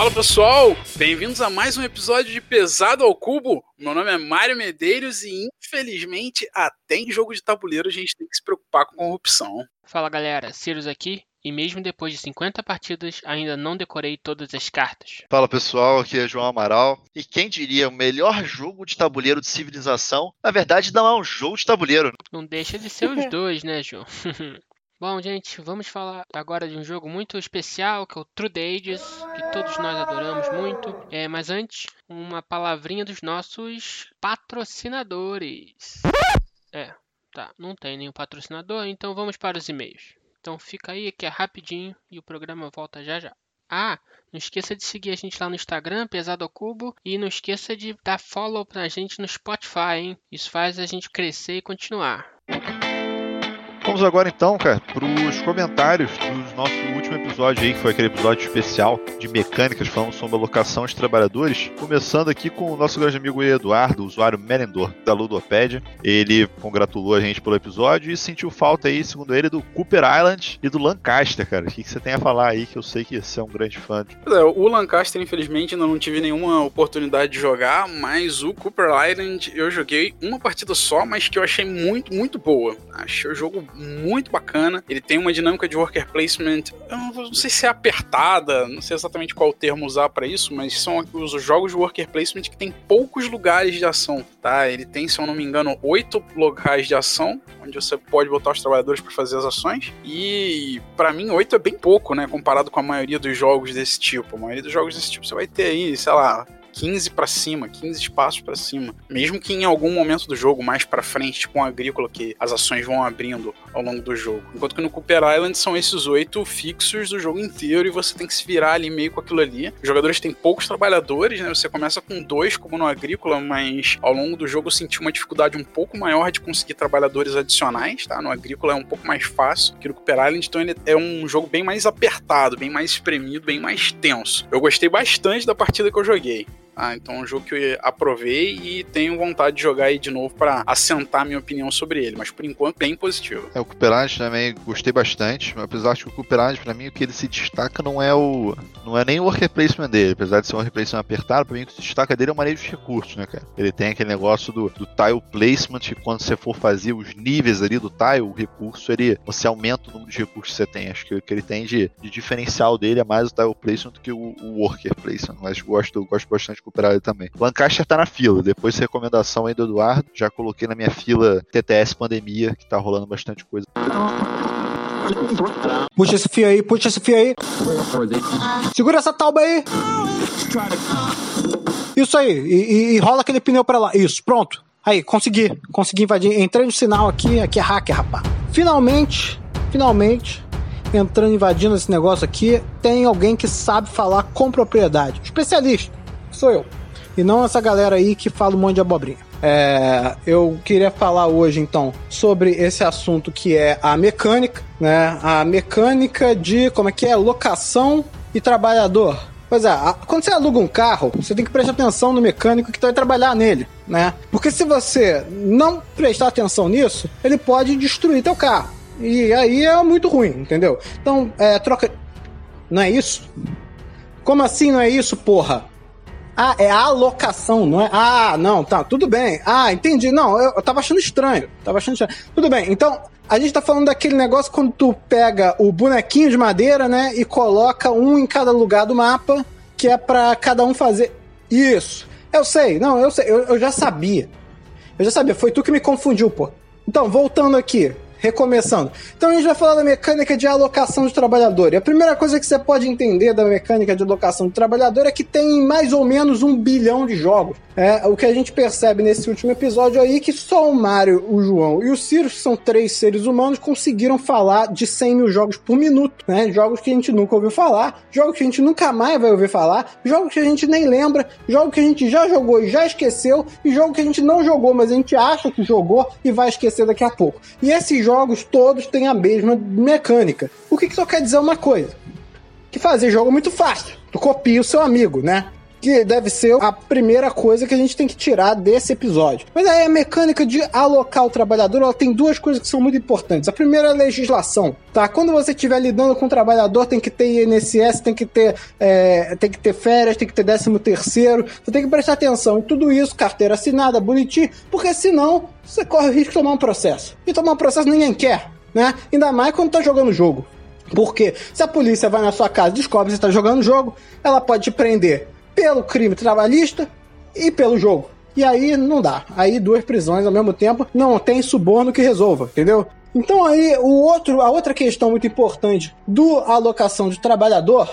Fala pessoal, bem-vindos a mais um episódio de Pesado ao Cubo. Meu nome é Mário Medeiros e infelizmente até em jogo de tabuleiro a gente tem que se preocupar com corrupção. Fala galera, Cirus aqui. E mesmo depois de 50 partidas, ainda não decorei todas as cartas. Fala pessoal, aqui é João Amaral. E quem diria, o melhor jogo de tabuleiro de civilização, na verdade não é um jogo de tabuleiro. Não deixa de ser os dois, né, João? Bom, gente, vamos falar agora de um jogo muito especial, que é o True Ages, que todos nós adoramos muito. É, mas antes, uma palavrinha dos nossos patrocinadores. É, tá, não tem nenhum patrocinador, então vamos para os e-mails. Então fica aí que é rapidinho e o programa volta já já. Ah, não esqueça de seguir a gente lá no Instagram, Pesado ao Cubo, e não esqueça de dar follow pra gente no Spotify, hein? Isso faz a gente crescer e continuar. Vamos agora então, cara, para os comentários do nosso último episódio aí, que foi aquele episódio especial de mecânicas, falando sobre a locação de trabalhadores. Começando aqui com o nosso grande amigo Eduardo, usuário Merendor da Ludopédia. Ele congratulou a gente pelo episódio e sentiu falta aí, segundo ele, do Cooper Island e do Lancaster, cara. O que, você tem a falar aí, que eu sei que você é um grande fã. É, o Lancaster, infelizmente, ainda não tive nenhuma oportunidade de jogar, mas o Cooper Island eu joguei uma partida só, mas que eu achei muito, muito boa. Achei o jogo muito bacana. Ele tem uma dinâmica de worker placement, eu não, sei se é apertada, não sei exatamente qual termo usar para isso, mas são os jogos de worker placement que tem poucos lugares de ação, tá? Ele tem, se eu não me engano, oito locais de ação, onde você pode botar os trabalhadores para fazer as ações. E para mim, oito é bem pouco, né? Comparado com a maioria dos jogos desse tipo. A maioria dos jogos desse tipo você vai ter aí, sei lá, 15 para cima, 15 espaços para cima. Mesmo que em algum momento do jogo, mais para frente, tipo um agrícola, que as ações vão abrindo ao longo do jogo. Enquanto que no Cooper Island são esses oito fixos do jogo inteiro e você tem que se virar ali meio com aquilo ali. Os jogadores têm poucos trabalhadores, né? Você começa com dois, como no agrícola, mas ao longo do jogo eu senti uma dificuldade um pouco maior de conseguir trabalhadores adicionais, tá? No agrícola é um pouco mais fácil que no Cooper Island, então ele é um jogo bem mais apertado, bem mais espremido, bem mais tenso. Eu gostei bastante da partida que eu joguei. Ah, então é um jogo que eu aprovei e tenho vontade de jogar aí de novo para assentar minha opinião sobre ele, mas por enquanto bem positivo. É, o Cooperage também gostei bastante, apesar de que o Cooperage para mim o que ele se destaca não é o não é nem o worker placement dele, apesar de ser um worker placement apertado, para mim o que se destaca dele é o manejo de recursos, né, cara? Ele tem aquele negócio do, do tile placement, que quando você for fazer os níveis ali do tile, o recurso ele você aumenta o número de recursos que você tem. Acho que o que ele tem de, de diferencial dele é mais o tile placement do que o, o worker placement, mas gosto gosto bastante de recuperar ele também. Lancaster tá na fila, depois de recomendação aí do Eduardo, já coloquei na minha fila TTS Pandemia, que tá rolando bastante coisa. Puxa esse fio aí, puxa esse fio aí. Segura essa tauba aí. Isso aí, e, e, e rola aquele pneu pra lá. Isso, pronto. Aí, consegui, consegui invadir. Entrei no sinal aqui, aqui é hacker, rapaz. Finalmente, finalmente, entrando, invadindo esse negócio aqui, tem alguém que sabe falar com propriedade. Especialista sou eu. E não essa galera aí que fala um monte de abobrinha. É, eu queria falar hoje então sobre esse assunto que é a mecânica, né? A mecânica de como é que é locação e trabalhador. Pois é, quando você aluga um carro, você tem que prestar atenção no mecânico que vai trabalhar nele, né? Porque se você não prestar atenção nisso, ele pode destruir teu carro. E aí é muito ruim, entendeu? Então, é, troca. Não é isso? Como assim não é isso, porra? Ah, é a alocação, não é? Ah, não, tá, tudo bem. Ah, entendi. Não, eu, eu tava achando estranho. Tava achando estranho. Tudo bem, então, a gente tá falando daquele negócio quando tu pega o bonequinho de madeira, né, e coloca um em cada lugar do mapa, que é para cada um fazer. Isso. Eu sei, não, eu sei, eu, eu já sabia. Eu já sabia, foi tu que me confundiu, pô. Então, voltando aqui recomeçando. Então a gente vai falar da mecânica de alocação de trabalhador. E a primeira coisa que você pode entender da mecânica de alocação de trabalhador é que tem mais ou menos um bilhão de jogos. É, o que a gente percebe nesse último episódio aí é que só o Mario, o João e o Ciro, que são três seres humanos, conseguiram falar de 100 mil jogos por minuto, né? Jogos que a gente nunca ouviu falar, jogos que a gente nunca mais vai ouvir falar, jogos que a gente nem lembra, jogos que a gente já jogou e já esqueceu, e jogos que a gente não jogou, mas a gente acha que jogou e vai esquecer daqui a pouco. E esses jogos todos têm a mesma mecânica. O que, que só quer dizer uma coisa? Que fazer jogo é muito fácil. Tu copia o seu amigo, né? Que deve ser a primeira coisa que a gente tem que tirar desse episódio. Mas aí a mecânica de alocar o trabalhador, ela tem duas coisas que são muito importantes. A primeira é a legislação, tá? Quando você estiver lidando com o trabalhador, tem que ter INSS, tem que ter, é, tem que ter férias, tem que ter décimo terceiro, você tem que prestar atenção em tudo isso, carteira assinada, bonitinho, porque senão você corre o risco de tomar um processo. E tomar um processo ninguém quer, né? Ainda mais quando tá jogando jogo. Porque se a polícia vai na sua casa e descobre que você está jogando jogo, ela pode te prender pelo crime trabalhista e pelo jogo. E aí não dá. Aí duas prisões ao mesmo tempo não tem suborno que resolva, entendeu? Então aí o outro, a outra questão muito importante do alocação de trabalhador,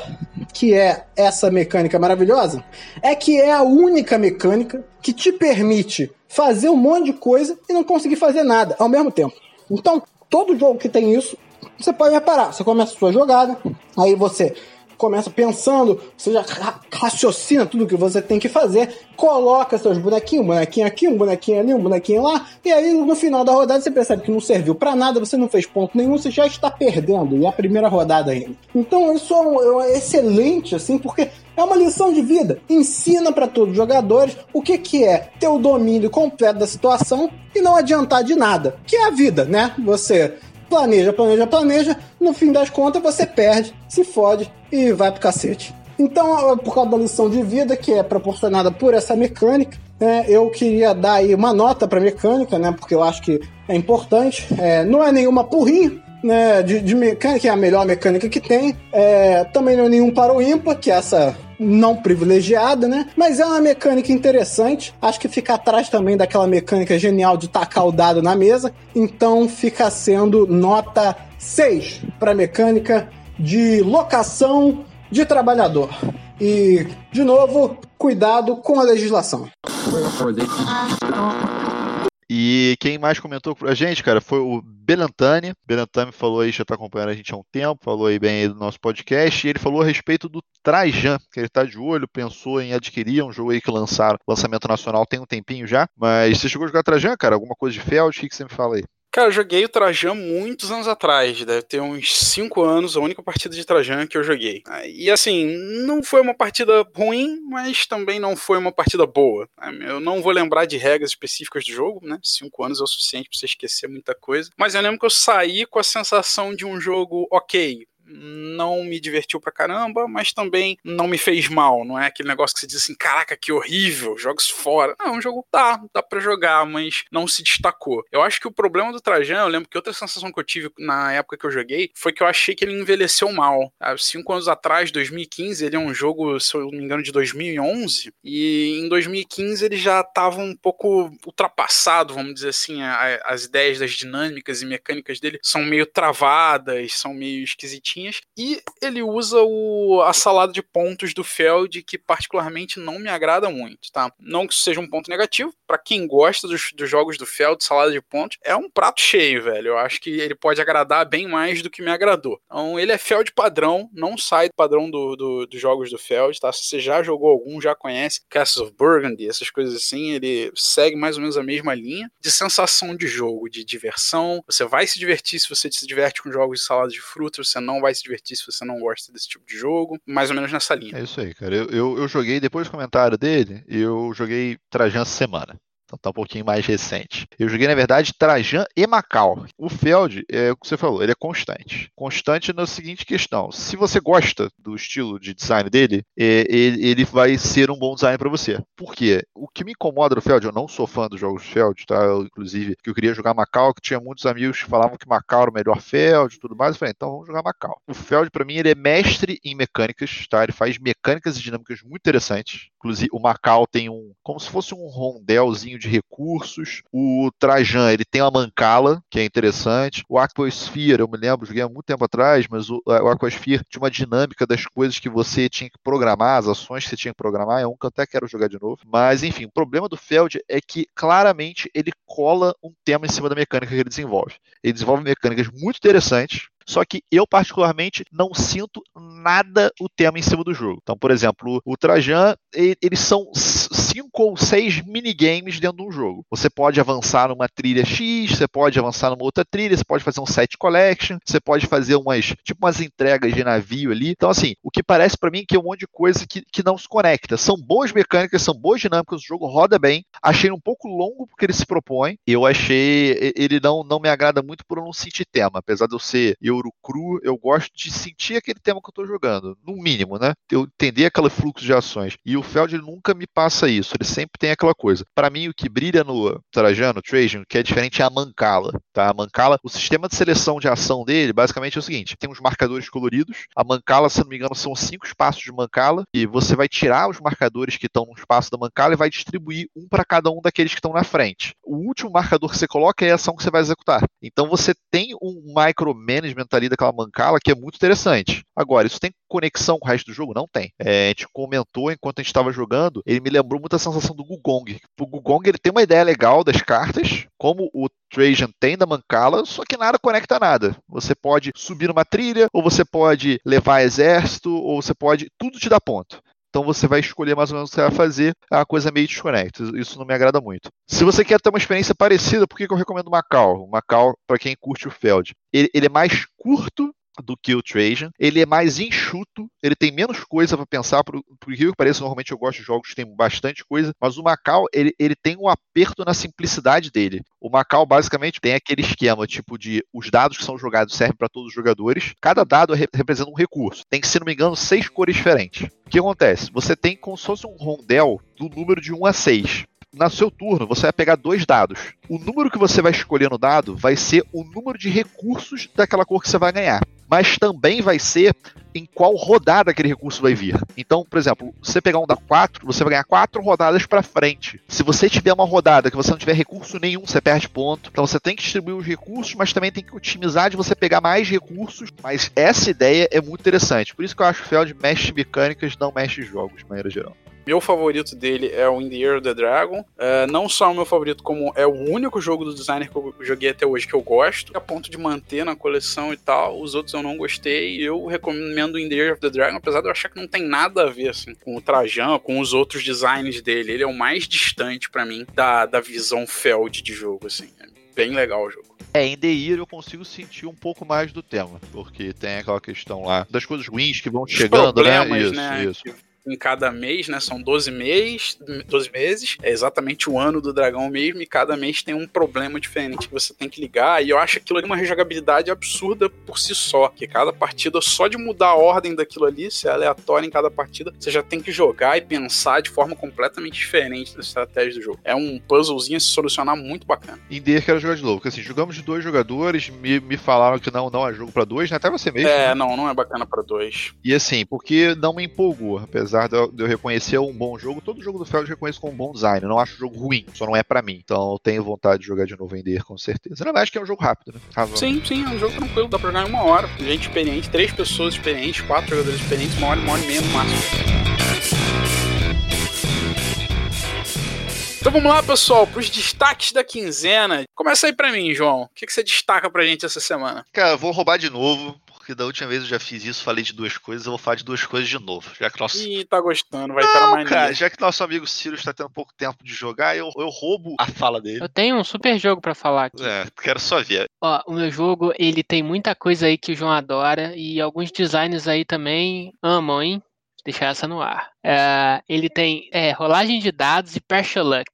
que é essa mecânica maravilhosa, é que é a única mecânica que te permite fazer um monte de coisa e não conseguir fazer nada ao mesmo tempo. Então, todo jogo que tem isso você pode reparar, você começa a sua jogada, aí você começa pensando, você já raciocina tudo que você tem que fazer, coloca seus bonequinhos, um bonequinho aqui, um bonequinho ali, um bonequinho lá, e aí no final da rodada você percebe que não serviu para nada, você não fez ponto nenhum, você já está perdendo, e é a primeira rodada ainda. Então isso é, um, é excelente, assim, porque é uma lição de vida. Ensina para todos os jogadores o que, que é ter o domínio completo da situação e não adiantar de nada, que é a vida, né? Você planeja, planeja, planeja, no fim das contas você perde, se fode e vai pro cacete. Então, por causa da lição de vida que é proporcionada por essa mecânica, né, eu queria dar aí uma nota pra mecânica, né, porque eu acho que é importante. É, não é nenhuma porrinha, né, de, de mecânica, que é a melhor mecânica que tem. É, também não é nenhum para o ímpar, que é essa não privilegiada, né? Mas é uma mecânica interessante. Acho que fica atrás também daquela mecânica genial de tacar o dado na mesa. Então fica sendo nota 6 para mecânica de locação de trabalhador. E, de novo, cuidado com a legislação. E quem mais comentou pra gente, cara, foi o Belantani. Belantani falou aí, já tá acompanhando a gente há um tempo, falou aí bem aí do nosso podcast, e ele falou a respeito do Trajan, que ele tá de olho, pensou em adquirir um jogo aí que lançaram, lançamento nacional tem um tempinho já, mas você chegou a jogar Trajan, cara? Alguma coisa de Feld? O que, que você me fala aí? Cara, eu joguei o Trajan muitos anos atrás, deve ter uns 5 anos, a única partida de Trajan que eu joguei. E assim, não foi uma partida ruim, mas também não foi uma partida boa. Eu não vou lembrar de regras específicas do jogo, né? 5 anos é o suficiente pra você esquecer muita coisa. Mas eu lembro que eu saí com a sensação de um jogo ok, não me divertiu pra caramba, mas também não me fez mal. Não é aquele negócio que você diz assim, caraca, que horrível, jogos fora. Não, o jogo tá, dá pra jogar, mas não se destacou. Eu acho que o problema do Trajan, eu lembro que outra sensação que eu tive na época que eu joguei, foi que eu achei que ele envelheceu mal. Há cinco anos atrás, 2015, ele é um jogo, se eu não me engano, de 2011, e em 2015 ele já tava um pouco ultrapassado, vamos dizer assim, as ideias das dinâmicas e mecânicas dele são meio travadas, são meio esquisitinhas e ele usa o, a salada de pontos do Feld, que particularmente não me agrada muito, tá? Não que isso seja um ponto negativo, para quem gosta dos, dos, jogos do Feld, salada de pontos, é um prato cheio, velho. Eu acho que ele pode agradar bem mais do que me agradou. Então, ele é Feld padrão, não sai do padrão do, do, dos jogos do Feld, tá? Se você já jogou algum, já conhece Castles of Burgundy, essas coisas assim, ele segue mais ou menos a mesma linha de sensação de jogo, de diversão. Você vai se divertir se você se diverte com jogos de salada de frutas, você não vai vai se divertir se você não gosta desse tipo de jogo. Mais ou menos nessa linha. É isso aí, cara. Eu, eu, eu joguei, depois do comentário dele, eu joguei Trajan semana. Então tá um pouquinho mais recente. Eu joguei, na verdade, Trajan e Macau. O Feld, é o que você falou, ele é constante. Constante na seguinte questão: se você gosta do estilo de design dele, é, ele, ele, vai ser um bom design para você. Por quê? O que me incomoda no Feld, eu não sou fã dos jogos Feld, tá? Eu, inclusive, que eu queria jogar Macau, que tinha muitos amigos que falavam que Macau era o melhor Feld e tudo mais. Eu falei, então vamos jogar Macau. O Feld, para mim, ele é mestre em mecânicas, tá? Ele faz mecânicas e dinâmicas muito interessantes. Inclusive, o Macau tem um, como se fosse um rondelzinho de recursos. O Trajan, ele tem uma mancala, que é interessante. O Aquasphere, eu me lembro, joguei há muito tempo atrás, mas o, o Aquasphere tinha uma dinâmica das coisas que você tinha que programar, as ações que você tinha que programar. É um que eu até quero jogar de novo. Mas, enfim, o problema do Feld é que claramente ele cola um tema em cima da mecânica que ele desenvolve. Ele desenvolve mecânicas muito interessantes, só que eu, particularmente, não sinto nada o tema em cima do jogo. Então, por exemplo, o Trajan, eles são cinco ou seis minigames dentro de um jogo. Você pode avançar numa trilha X, você pode avançar numa outra trilha, você pode fazer um set collection, você pode fazer umas, tipo umas entregas de navio ali. Então, assim, o que parece para mim que é um monte de coisa que, que não se conecta. São boas mecânicas, são boas dinâmicas, o jogo roda bem. Achei um pouco longo porque ele se propõe. Eu achei, ele não, não me agrada muito por eu não sentir tema. Apesar de eu ser Euro cru, eu gosto de sentir aquele tema que eu tô jogando, no mínimo, né? Eu entender aquele fluxo de ações. E o Feld nunca me passa isso, ele sempre tem aquela coisa. Para mim, o que brilha no Trajano, Trajan, que é diferente é a Mancala, tá? A Mancala, o sistema de seleção de ação dele, basicamente é o seguinte: tem uns marcadores coloridos. A Mancala, se não me engano, são cinco espaços de Mancala, e você vai tirar os marcadores que estão no espaço da Mancala e vai distribuir um para cada um daqueles que estão na frente. O último marcador que você coloca é a ação que você vai executar. Então você tem um micromanagement ali daquela Mancala que é muito interessante. Agora, isso tem conexão com o resto do jogo? Não tem. É, a gente comentou enquanto a gente estava jogando, ele me lembrou muito a sensação do Gugong. O Gugong ele tem uma ideia legal das cartas, como o Trajan tem da Mancala, só que nada conecta nada. Você pode subir numa trilha, ou você pode levar exército, ou você pode. Tudo te dá ponto. Então você vai escolher mais ou menos o que você vai fazer, é uma coisa meio desconecta. Isso não me agrada muito. Se você quer ter uma experiência parecida, por que, eu recomendo Macau? Macau, para quem curte o Feld, ele, ele é mais curto do que o Trajan. Ele é mais enxuto, ele tem menos coisa para pensar, por, por que pareça, normalmente eu gosto de jogos que tem bastante coisa, mas o Macau, ele, ele tem um aperto na simplicidade dele. O Macau, basicamente, tem aquele esquema, tipo de os dados que são jogados servem para todos os jogadores, cada dado representa um recurso. Tem se não me engano, seis cores diferentes. O que acontece? Você tem como se fosse um rondel do número de 1 a 6 no seu turno, você vai pegar dois dados. O número que você vai escolher no dado vai ser o número de recursos daquela cor que você vai ganhar. Mas também vai ser em qual rodada aquele recurso vai vir. Então, por exemplo, você pegar um da 4, você vai ganhar quatro rodadas para frente. Se você tiver uma rodada que você não tiver recurso nenhum, você perde ponto. Então você tem que distribuir os recursos, mas também tem que otimizar de você pegar mais recursos. Mas essa ideia é muito interessante. Por isso que eu acho que o Feld mexe mecânicas, não mexe jogos, de maneira geral. Meu favorito dele é o In the Year of the Dragon. Uh, não só o meu favorito, como é o único jogo do designer que eu joguei até hoje que eu gosto, a ponto de manter na coleção e tal. Os outros eu não gostei. Eu recomendo o In the Year of the Dragon, apesar de eu achar que não tem nada a ver assim, com o Trajan, com os outros designs dele. Ele é o mais distante para mim da, da visão Feld de jogo, assim. É bem legal o jogo. É, em The Year eu consigo sentir um pouco mais do tema, porque tem aquela questão lá das coisas ruins que vão chegando, né? Isso, né? isso em cada mês, né? São 12 meses, 12 meses, é exatamente o ano do dragão mesmo, e cada mês tem um problema diferente que você tem que ligar. E eu acho aquilo ali uma rejogabilidade absurda por si só. Que cada partida, só de mudar a ordem daquilo ali, se é aleatório em cada partida, você já tem que jogar e pensar de forma completamente diferente das estratégias do jogo. É um puzzlezinho a se solucionar muito bacana. Em D quero jogar de novo, porque assim, jogamos de dois jogadores, me, me falaram que não, não é jogo para dois, né? Até você mesmo. É, né? não, não é bacana para dois. E assim, porque não me empolgou, apesar apesar de eu reconhecer um bom jogo, todo jogo do Feld eu reconheço como um bom design. Eu não acho o jogo ruim, só não é para mim. Então eu tenho vontade de jogar de novo Ender, com certeza. Na verdade, que é um jogo rápido, né? Sim, sim, é um jogo tranquilo, dá pra jogar em uma hora. Gente experiente, três pessoas experientes, quatro jogadores experientes, uma hora, uma hora e meia no máximo. Então vamos lá, pessoal, para os destaques da quinzena. Começa aí para mim, João. O que, que você destaca pra gente essa semana? Cara, eu vou roubar de novo, porque da última vez eu já fiz isso, falei de duas coisas, eu vou falar de duas coisas de novo. Já que nosso... Ih, tá gostando, vai estar mais cara, já que nosso amigo Ciro está tendo pouco tempo de jogar, eu, eu roubo a fala dele. Eu tenho um super jogo para falar aqui. É, quero só ver. Ó, o meu jogo, ele tem muita coisa aí que o João adora e alguns designs aí também amam, hein? Deixar essa no ar. É, ele tem é, rolagem de dados e Partial Luck.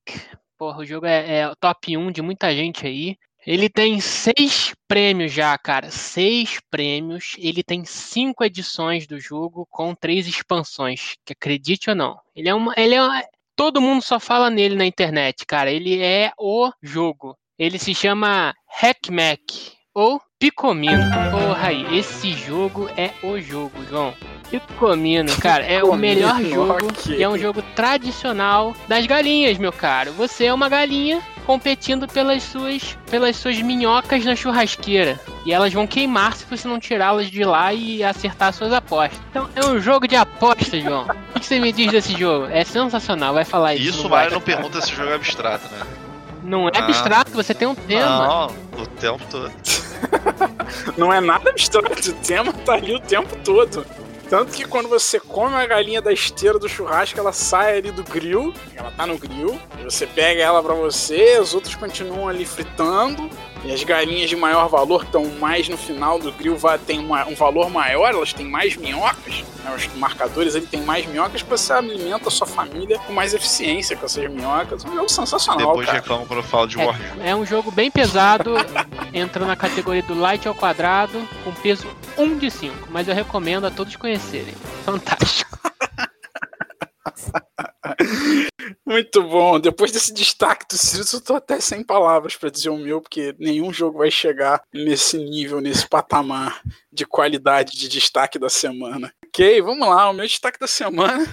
Porra, o jogo é, é o top 1 de muita gente aí. Ele tem seis prêmios já, cara. Seis prêmios. Ele tem cinco edições do jogo com três expansões. Que acredite ou não. Ele é uma. Ele é todo mundo só fala nele na internet, cara. Ele é o jogo. Ele se chama Hackmack ou Picomino. Porra aí, esse jogo é o jogo, João. Picomino, cara, é o melhor jogo e é um jogo tradicional das galinhas, meu caro. Você é uma galinha competindo pelas suas, pelas suas minhocas na churrasqueira. E elas vão queimar se você não tirá-las de lá e acertar suas apostas. Então é um jogo de apostas, João. o que você me diz desse jogo? É sensacional, vai falar isso. Isso, Mário não pergunta se o jogo é abstrato, né? Não é ah, abstrato, você tem um tema. Não, o tempo todo. não é nada abstrato, o tema tá ali o tempo todo. Tanto que quando você come a galinha da esteira do churrasco, ela sai ali do grill, ela tá no grill, você pega ela para você, os outros continuam ali fritando, e as galinhas de maior valor, que estão mais no final do grill, têm um valor maior, elas têm mais minhocas. Né? Os marcadores ele tem mais minhocas, você alimenta a sua família com mais eficiência com essas minhocas. É um jogo sensacional. Depois cara. reclamo quando eu falo de É, Warhammer. é um jogo bem pesado, entra na categoria do light ao quadrado, com peso 1 de 5, mas eu recomendo a todos conhecerem. Fantástico. Muito bom. Depois desse destaque do Sirius, eu tô até sem palavras para dizer o meu, porque nenhum jogo vai chegar nesse nível, nesse patamar de qualidade de destaque da semana. Ok, vamos lá. O meu destaque da semana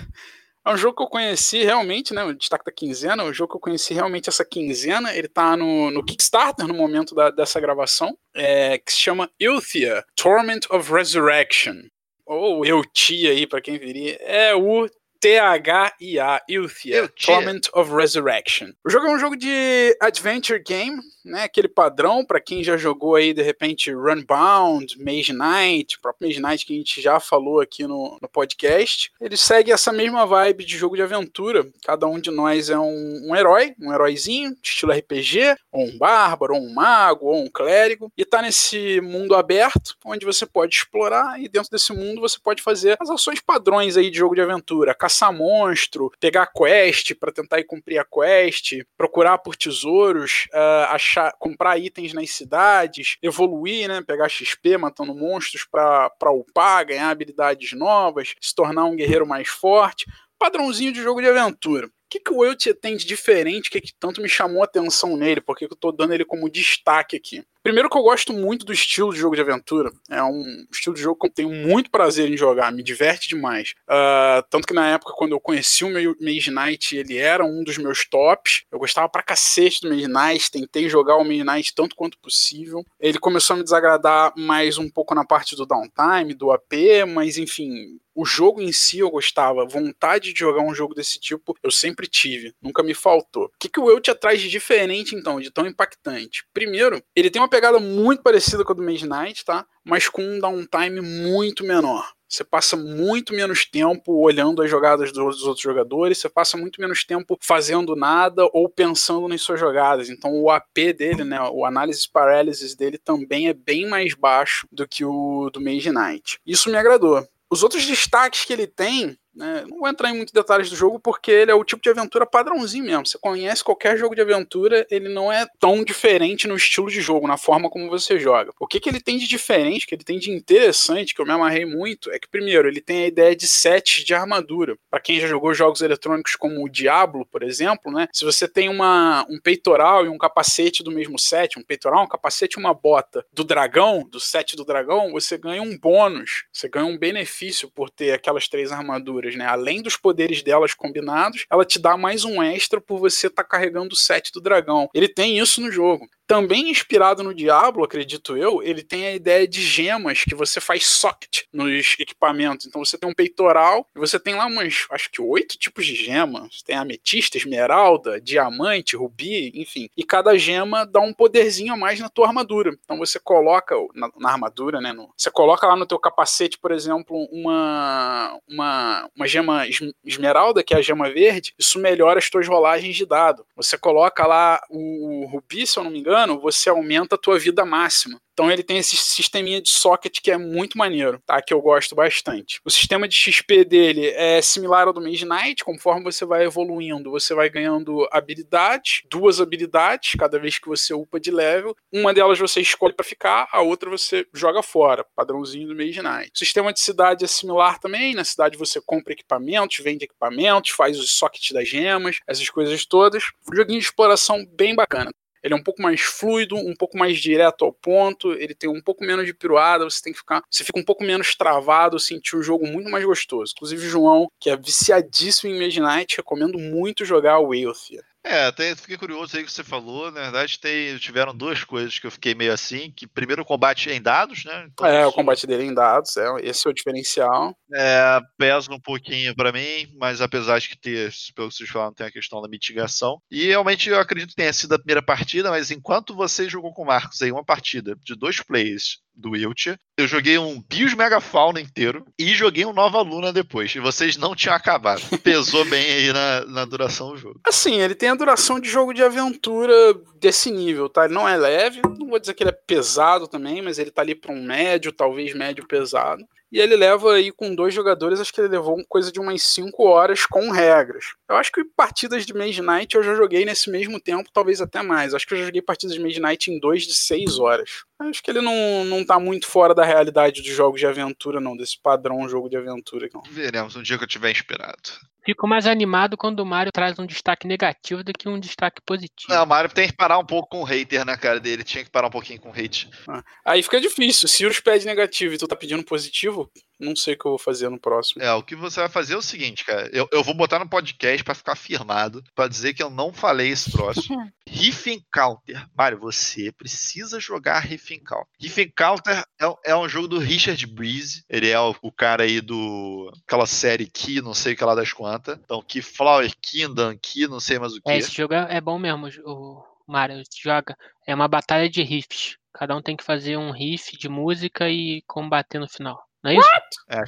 é um jogo que eu conheci realmente, né? O destaque da quinzena, o jogo que eu conheci realmente essa quinzena. Ele tá no, no Kickstarter no momento da, dessa gravação, é, que se chama Euthia Torment of Resurrection. Ou Eutia aí, para quem viria. É o T-H-I-A, Euthia. Torment of Resurrection. O jogo é um jogo de adventure game, né? Aquele padrão para quem já jogou aí de repente Runbound, Mage Knight, o próprio Mage Knight que a gente já falou aqui no, no podcast. Ele segue essa mesma vibe de jogo de aventura. Cada um de nós é um, um herói, um heróizinho, estilo RPG, ou um bárbaro, ou um mago, ou um clérigo, e tá nesse mundo aberto onde você pode explorar e dentro desse mundo você pode fazer as ações padrões aí de jogo de aventura, caçar monstro, pegar quest para tentar ir cumprir a quest, procurar por tesouros, ah, achar, comprar itens nas cidades, evoluir, né, pegar XP matando monstros para upar, ganhar habilidades novas, se tornar um guerreiro mais forte, padrãozinho de jogo de aventura. O que, que o Eutia tem de diferente? O que, que tanto me chamou a atenção nele? Por que, que eu tô dando ele como destaque aqui? Primeiro que eu gosto muito do estilo de jogo de aventura. É um estilo de jogo que eu tenho muito prazer em jogar, me diverte demais. Ah, tanto que na época, quando eu conheci o Mage Knight, ele era um dos meus tops. Eu gostava pra cacete do Mage Knight, tentei jogar o Mage Knight tanto quanto possível. Ele começou a me desagradar mais um pouco na parte do downtime, do AP, mas enfim, o jogo em si eu gostava, vontade de jogar um jogo desse tipo eu sempre tive, nunca me faltou. O que, que o Eut traz de diferente então, de tão impactante? Primeiro, ele tem uma pegada muito parecida com a do Mage Knight, tá? Mas com um downtime muito menor. Você passa muito menos tempo olhando as jogadas dos outros jogadores, você passa muito menos tempo fazendo nada ou pensando nas suas jogadas. Então o AP dele, né, o Analysis Paralysis dele também é bem mais baixo do que o do Mage Knight. Isso me agradou. Os outros destaques que ele tem, né, não vou entrar em muitos detalhes do jogo porque ele é o tipo de aventura padrãozinho mesmo. Você conhece qualquer jogo de aventura, ele não é tão diferente no estilo de jogo, na forma como você joga. O que, que ele tem de diferente, que ele tem de interessante, que eu me amarrei muito, é que primeiro ele tem a ideia de sets de armadura. Para quem já jogou jogos eletrônicos como o Diablo, por exemplo, né, se você tem uma, um peitoral e um capacete do mesmo set, um peitoral, um capacete e uma bota do dragão, do set do dragão, você ganha um bônus, você ganha um benefício por ter aquelas três armaduras, né? Além dos poderes delas combinados, ela te dá mais um extra por você estar carregando o set do dragão. Ele tem isso no jogo. Também inspirado no Diablo, acredito eu, ele tem a ideia de gemas que você faz socket nos equipamentos. Então você tem um peitoral e você tem lá umas, acho que oito tipos de gema. Você tem ametista, esmeralda, diamante, rubi, enfim. E cada gema dá um poderzinho a mais na tua armadura. Então você coloca na, na armadura, né? no- você coloca lá no teu capacete, por exemplo, uma, uma, uma gema es- esmeralda, que é a gema verde. Isso melhora as tuas rolagens de dado. Você coloca lá o, o rubi, se eu não me engano, você aumenta a tua vida máxima. Então ele tem esse sisteminha de socket que é muito maneiro, tá? Que eu gosto bastante. O sistema de XP dele é similar ao do Mage Knight, conforme você vai evoluindo, você vai ganhando habilidades, duas habilidades cada vez que você upa de level. Uma delas você escolhe para ficar, a outra você joga fora, padrãozinho do Mage Knight. O sistema de cidade é similar também, na cidade você compra equipamentos, vende equipamentos, faz os sockets das gemas, essas coisas todas. Um joguinho de exploração bem bacana. Ele é um pouco mais fluido, um pouco mais direto ao ponto, ele tem um pouco menos de piruada, você tem que ficar, você fica um pouco menos travado, sentir o jogo muito mais gostoso. Inclusive o João, que é viciadíssimo em Midnight, recomendo muito jogar o Wealthy. É, até fiquei curioso aí que você falou. Na verdade, tem, tiveram duas coisas que eu fiquei meio assim. Que primeiro o combate em dados, né? Então, É, o combate dele em dados, é, esse é o diferencial. É, pesa um pouquinho pra mim, mas apesar de que ter, pelo que vocês falaram, tem a questão da mitigação. E realmente eu acredito que tenha sido a primeira partida, mas enquanto você jogou com o Marcos aí uma partida de dois players do Wiltshire. Eu joguei um Bios Megafauna inteiro e joguei um Nova Luna depois. E vocês não tinham acabado. Pesou bem aí na, na duração do jogo. Assim, ele tem a duração de jogo de aventura desse nível, tá? Ele não é leve, não vou dizer que ele é pesado também, mas ele tá ali para um médio, talvez médio pesado. E ele leva aí com dois jogadores, acho que ele levou coisa de umas 5 horas com regras. Eu acho que partidas de Mage Knight eu já joguei nesse mesmo tempo, talvez até mais. Acho que eu já joguei partidas de Mage Knight em 2 de 6 horas. Acho que ele não, não tá muito fora da realidade dos jogos de aventura, não, desse padrão jogo de aventura. Não. Veremos um dia que eu tiver inspirado. Fico mais animado quando o Mario traz um destaque negativo do que um destaque positivo. Não, o Mario tem que parar um pouco com o hater na cara dele. Tinha que parar um pouquinho com o hate. Ah, aí fica difícil. Se os pede negativo e tu tá pedindo positivo, não sei o que eu vou fazer no próximo. É, o que você vai fazer é o seguinte, cara. Eu, eu vou botar no podcast para ficar firmado, para dizer que eu não falei esse troço. Riff Encounter. Mário, você precisa jogar Riff Encounter. Riff Encounter é, é, um jogo do Richard Breeze. Ele é o, o, cara aí do. aquela série Key, não sei o que lá das quantas. Então, Key Flower, Kingdom, Key, não sei mais o que. É, esse jogo é, é bom mesmo, o Mario. Joga. É uma batalha de riffs. Cada um tem que fazer um riff de música e combater no final. Não é isso? É,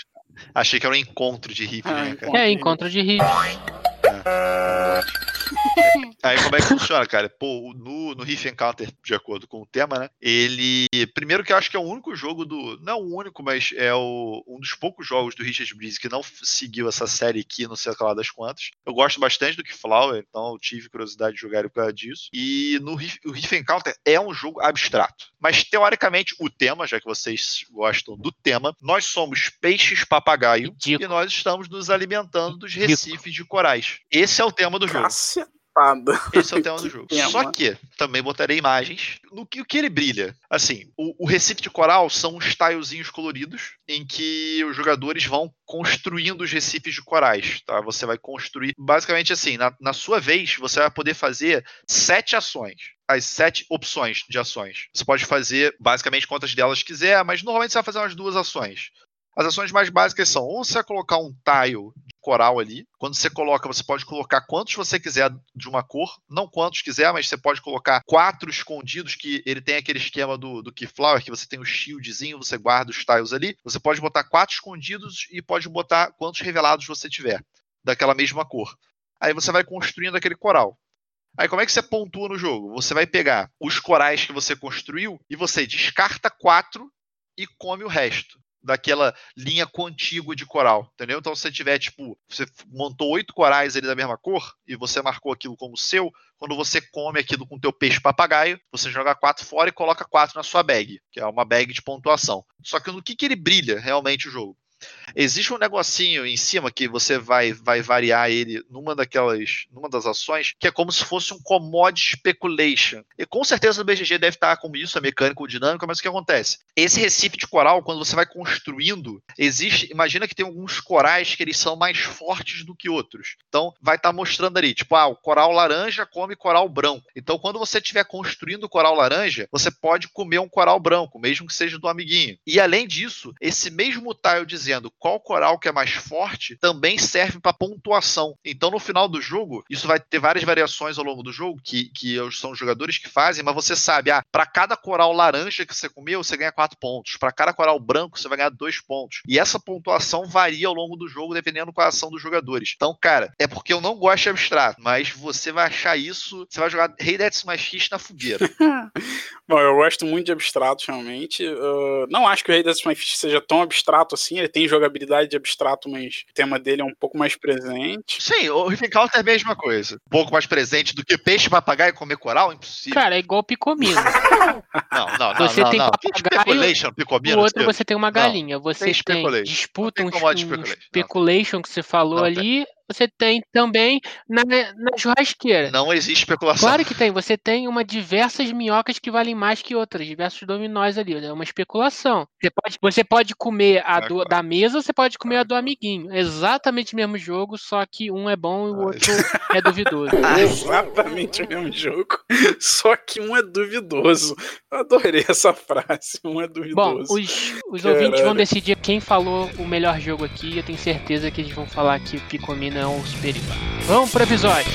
achei que era um encontro de riff, ah, né, cara? É, encontro de riff. Aí como é que funciona, cara? Pô, no, no Riff Encounter, de acordo com o tema, né? Ele. Primeiro que eu acho que é o único jogo do. Não o único, mas é o, um dos poucos jogos do Richard Breeze que não seguiu essa série aqui, não sei lá das quantas. Eu gosto bastante do Keyflower, então eu tive curiosidade de jogar por causa disso. E no Riff, o Riff Encounter é um jogo abstrato. Mas teoricamente, o tema, já que vocês gostam do tema, nós somos peixes papagaio e nós estamos nos alimentando dos recifes de corais. Esse é o tema do jogo. Esse é o tema do jogo. Tema. Só que também botarei imagens no que, o que ele brilha. Assim, o, o Recife de Coral são uns tilezinhos coloridos em que os jogadores vão construindo os recifes de corais, tá? Você vai construir, basicamente assim, na, na sua vez, você vai poder fazer sete ações as sete opções de ações. Você pode fazer basicamente quantas delas quiser, mas normalmente você vai fazer umas duas ações. As ações mais básicas são: ou você vai colocar um tile coral ali. Quando você coloca, você pode colocar quantos você quiser de uma cor. Não quantos quiser, mas você pode colocar quatro escondidos, que ele tem aquele esquema do, do Keyflower, que você tem o shieldzinho, você guarda os tiles ali. Você pode botar quatro escondidos e pode botar quantos revelados você tiver, daquela mesma cor. Aí você vai construindo aquele coral. Aí como é que você pontua no jogo? Você vai pegar os corais que você construiu e você descarta quatro e come o resto daquela linha contígua de coral, entendeu? Então, se você tiver, tipo, você montou oito corais ali da mesma cor e você marcou aquilo como seu, quando você come aquilo com teu peixe papagaio, você joga quatro fora e coloca quatro na sua bag, que é uma bag de pontuação. Só que no que, que ele brilha realmente o jogo? Existe um negocinho em cima que você vai, vai variar ele numa daquelas, numa das ações, que é como se fosse um commodity speculation. E com certeza o BGG deve estar com isso, a mecânica, o dinâmico, mas o que acontece? Esse recife de coral, quando você vai construindo, existe, imagina que tem alguns corais que eles são mais fortes do que outros. Então, vai estar mostrando ali, tipo, ah, o coral laranja come coral branco. Então, quando você estiver construindo coral laranja, você pode comer um coral branco, mesmo que seja do amiguinho. E além disso, esse mesmo tile dizendo dizendo qual coral que é mais forte, também serve para pontuação. Então, no final do jogo, isso vai ter várias variações ao longo do jogo, que, que são os jogadores que fazem, mas você sabe, ah, para cada coral laranja que você comeu, você ganha 4 pontos. Para cada coral branco, você vai ganhar 2 pontos. E essa pontuação varia ao longo do jogo, dependendo qual a ação dos jogadores. Então, cara, é porque eu não gosto de abstrato, mas você vai achar isso, você vai jogar Rei Death mais Fish na fogueira. Bom, eu gosto muito de abstratos, realmente. Uh, não acho que o Rei Death mais Fish seja tão abstrato assim, ele tem tem jogabilidade de abstrato, mas o tema dele é um pouco mais presente. Sim, o Riff Counter é a mesma coisa. Um pouco mais presente do que peixe, papagaio comer coral, impossível. Cara, é igual picomino. não, não, não. Você não, tem não. papagaio, picomino, o outro você tem uma galinha. Você tem, tem disputa um, um speculation que você falou ali, você tem também na, na churrasqueira. Não existe especulação. Claro que tem. Você tem uma diversas minhocas que valem mais que outras, diversos dominós ali. É uma especulação. Você pode, você pode comer a é, do, da mesa, você pode comer a do amiguinho. Exatamente o mesmo jogo, só que um é bom e o outro é duvidoso. Exatamente o mesmo jogo, só que um é duvidoso. Eu adorei essa frase. Um é duvidoso. Bom, os, os ouvintes vão decidir quem falou o melhor jogo aqui. Eu tenho certeza que eles vão falar que o Não superior. Vamos para o episódio.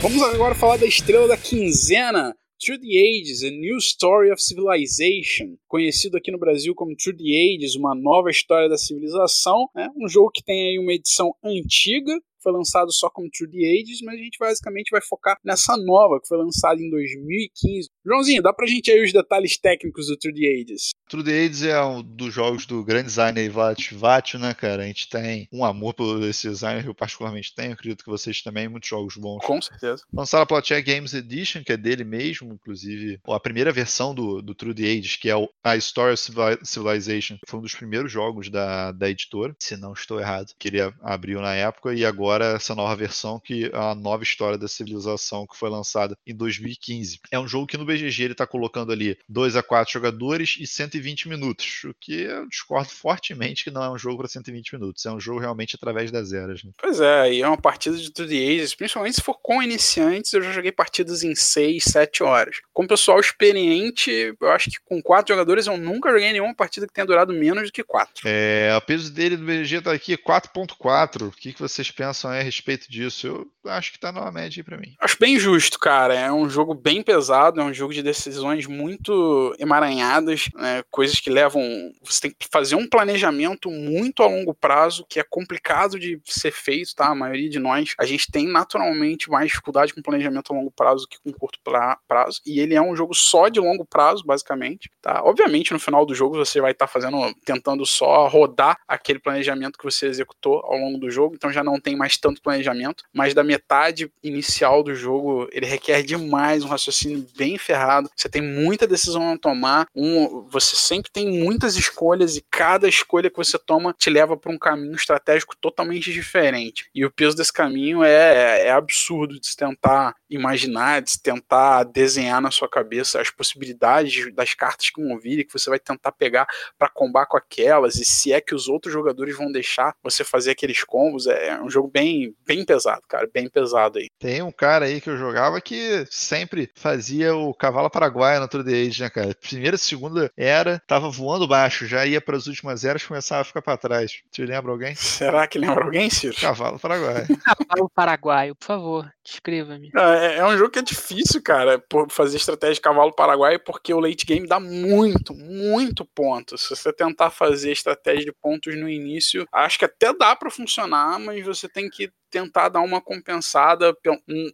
Vamos agora falar da estrela da quinzena. Through the Ages, A New Story of Civilization, conhecido aqui no Brasil como Through the Ages, uma nova história da civilização, né? um jogo que tem aí uma edição antiga, foi lançado só como Through the Ages, mas a gente basicamente vai focar nessa nova que foi lançada em 2015. Joãozinho, dá pra gente aí os detalhes técnicos do Through the Ages? Through the Ages é um dos jogos do grande designer Vat Vatio, né, cara? A gente tem um amor por esse designer, eu particularmente tenho, acredito que vocês também, muitos jogos bons. Com certeza. Lançaram a Plotcheck Games Edition, que é dele mesmo, inclusive a primeira versão do, do Through the Ages, que é o, a Story of Civilization, foi um dos primeiros jogos da, da editora, se não estou errado, que ele abriu na época, e agora essa nova versão, que é a nova história da civilização, que foi lançada em 2015. É um jogo que no BGG ele está colocando ali 2 a 4 jogadores e 120 minutos, o que eu discordo fortemente que não é um jogo para 120 minutos, é um jogo realmente através das eras. Né? Pois é, e é uma partida de 2 Ages, principalmente se for com iniciantes, eu já joguei partidas em 6, 7 horas. Com pessoal experiente, eu acho que com 4 jogadores eu nunca joguei nenhuma partida que tenha durado menos do que 4. É, o peso dele do BGG está aqui 4.4, o que, que vocês pensam a respeito disso? Eu acho que está numa média para mim. Acho bem justo, cara, é um jogo bem pesado, é um jogo de decisões muito emaranhadas, né, coisas que levam. Você tem que fazer um planejamento muito a longo prazo, que é complicado de ser feito, tá? A maioria de nós, a gente tem naturalmente mais dificuldade com planejamento a longo prazo que com curto prazo, e ele é um jogo só de longo prazo, basicamente, tá? Obviamente, no final do jogo, você vai estar tá fazendo, tentando só rodar aquele planejamento que você executou ao longo do jogo, então já não tem mais tanto planejamento, mas da metade inicial do jogo, ele requer demais um raciocínio bem ferrado. Você tem muita decisão a tomar, um, você sempre tem muitas escolhas e cada escolha que você toma te leva para um caminho estratégico totalmente diferente. E o peso desse caminho é, é absurdo de se tentar imaginar, de se tentar desenhar na sua cabeça as possibilidades das cartas que vão vir, que você vai tentar pegar para combar com aquelas, e se é que os outros jogadores vão deixar você fazer aqueles combos. É um jogo bem, bem pesado, cara, bem pesado aí. Tem um cara aí que eu jogava que sempre fazia o cavalo paraguaio na Tour de Age, né, cara? Primeira, segunda era, tava voando baixo, já ia para as últimas eras, começava a ficar para trás. Te lembra alguém? Será que lembra alguém, Ciro? Cavalo paraguaio. Cavalo paraguaio, por favor, descreva-me. É, é, um jogo que é difícil, cara, por fazer estratégia de cavalo paraguaio, porque o late game dá muito, muito ponto. Se você tentar fazer estratégia de pontos no início, acho que até dá para funcionar, mas você tem que tentar dar uma compensada.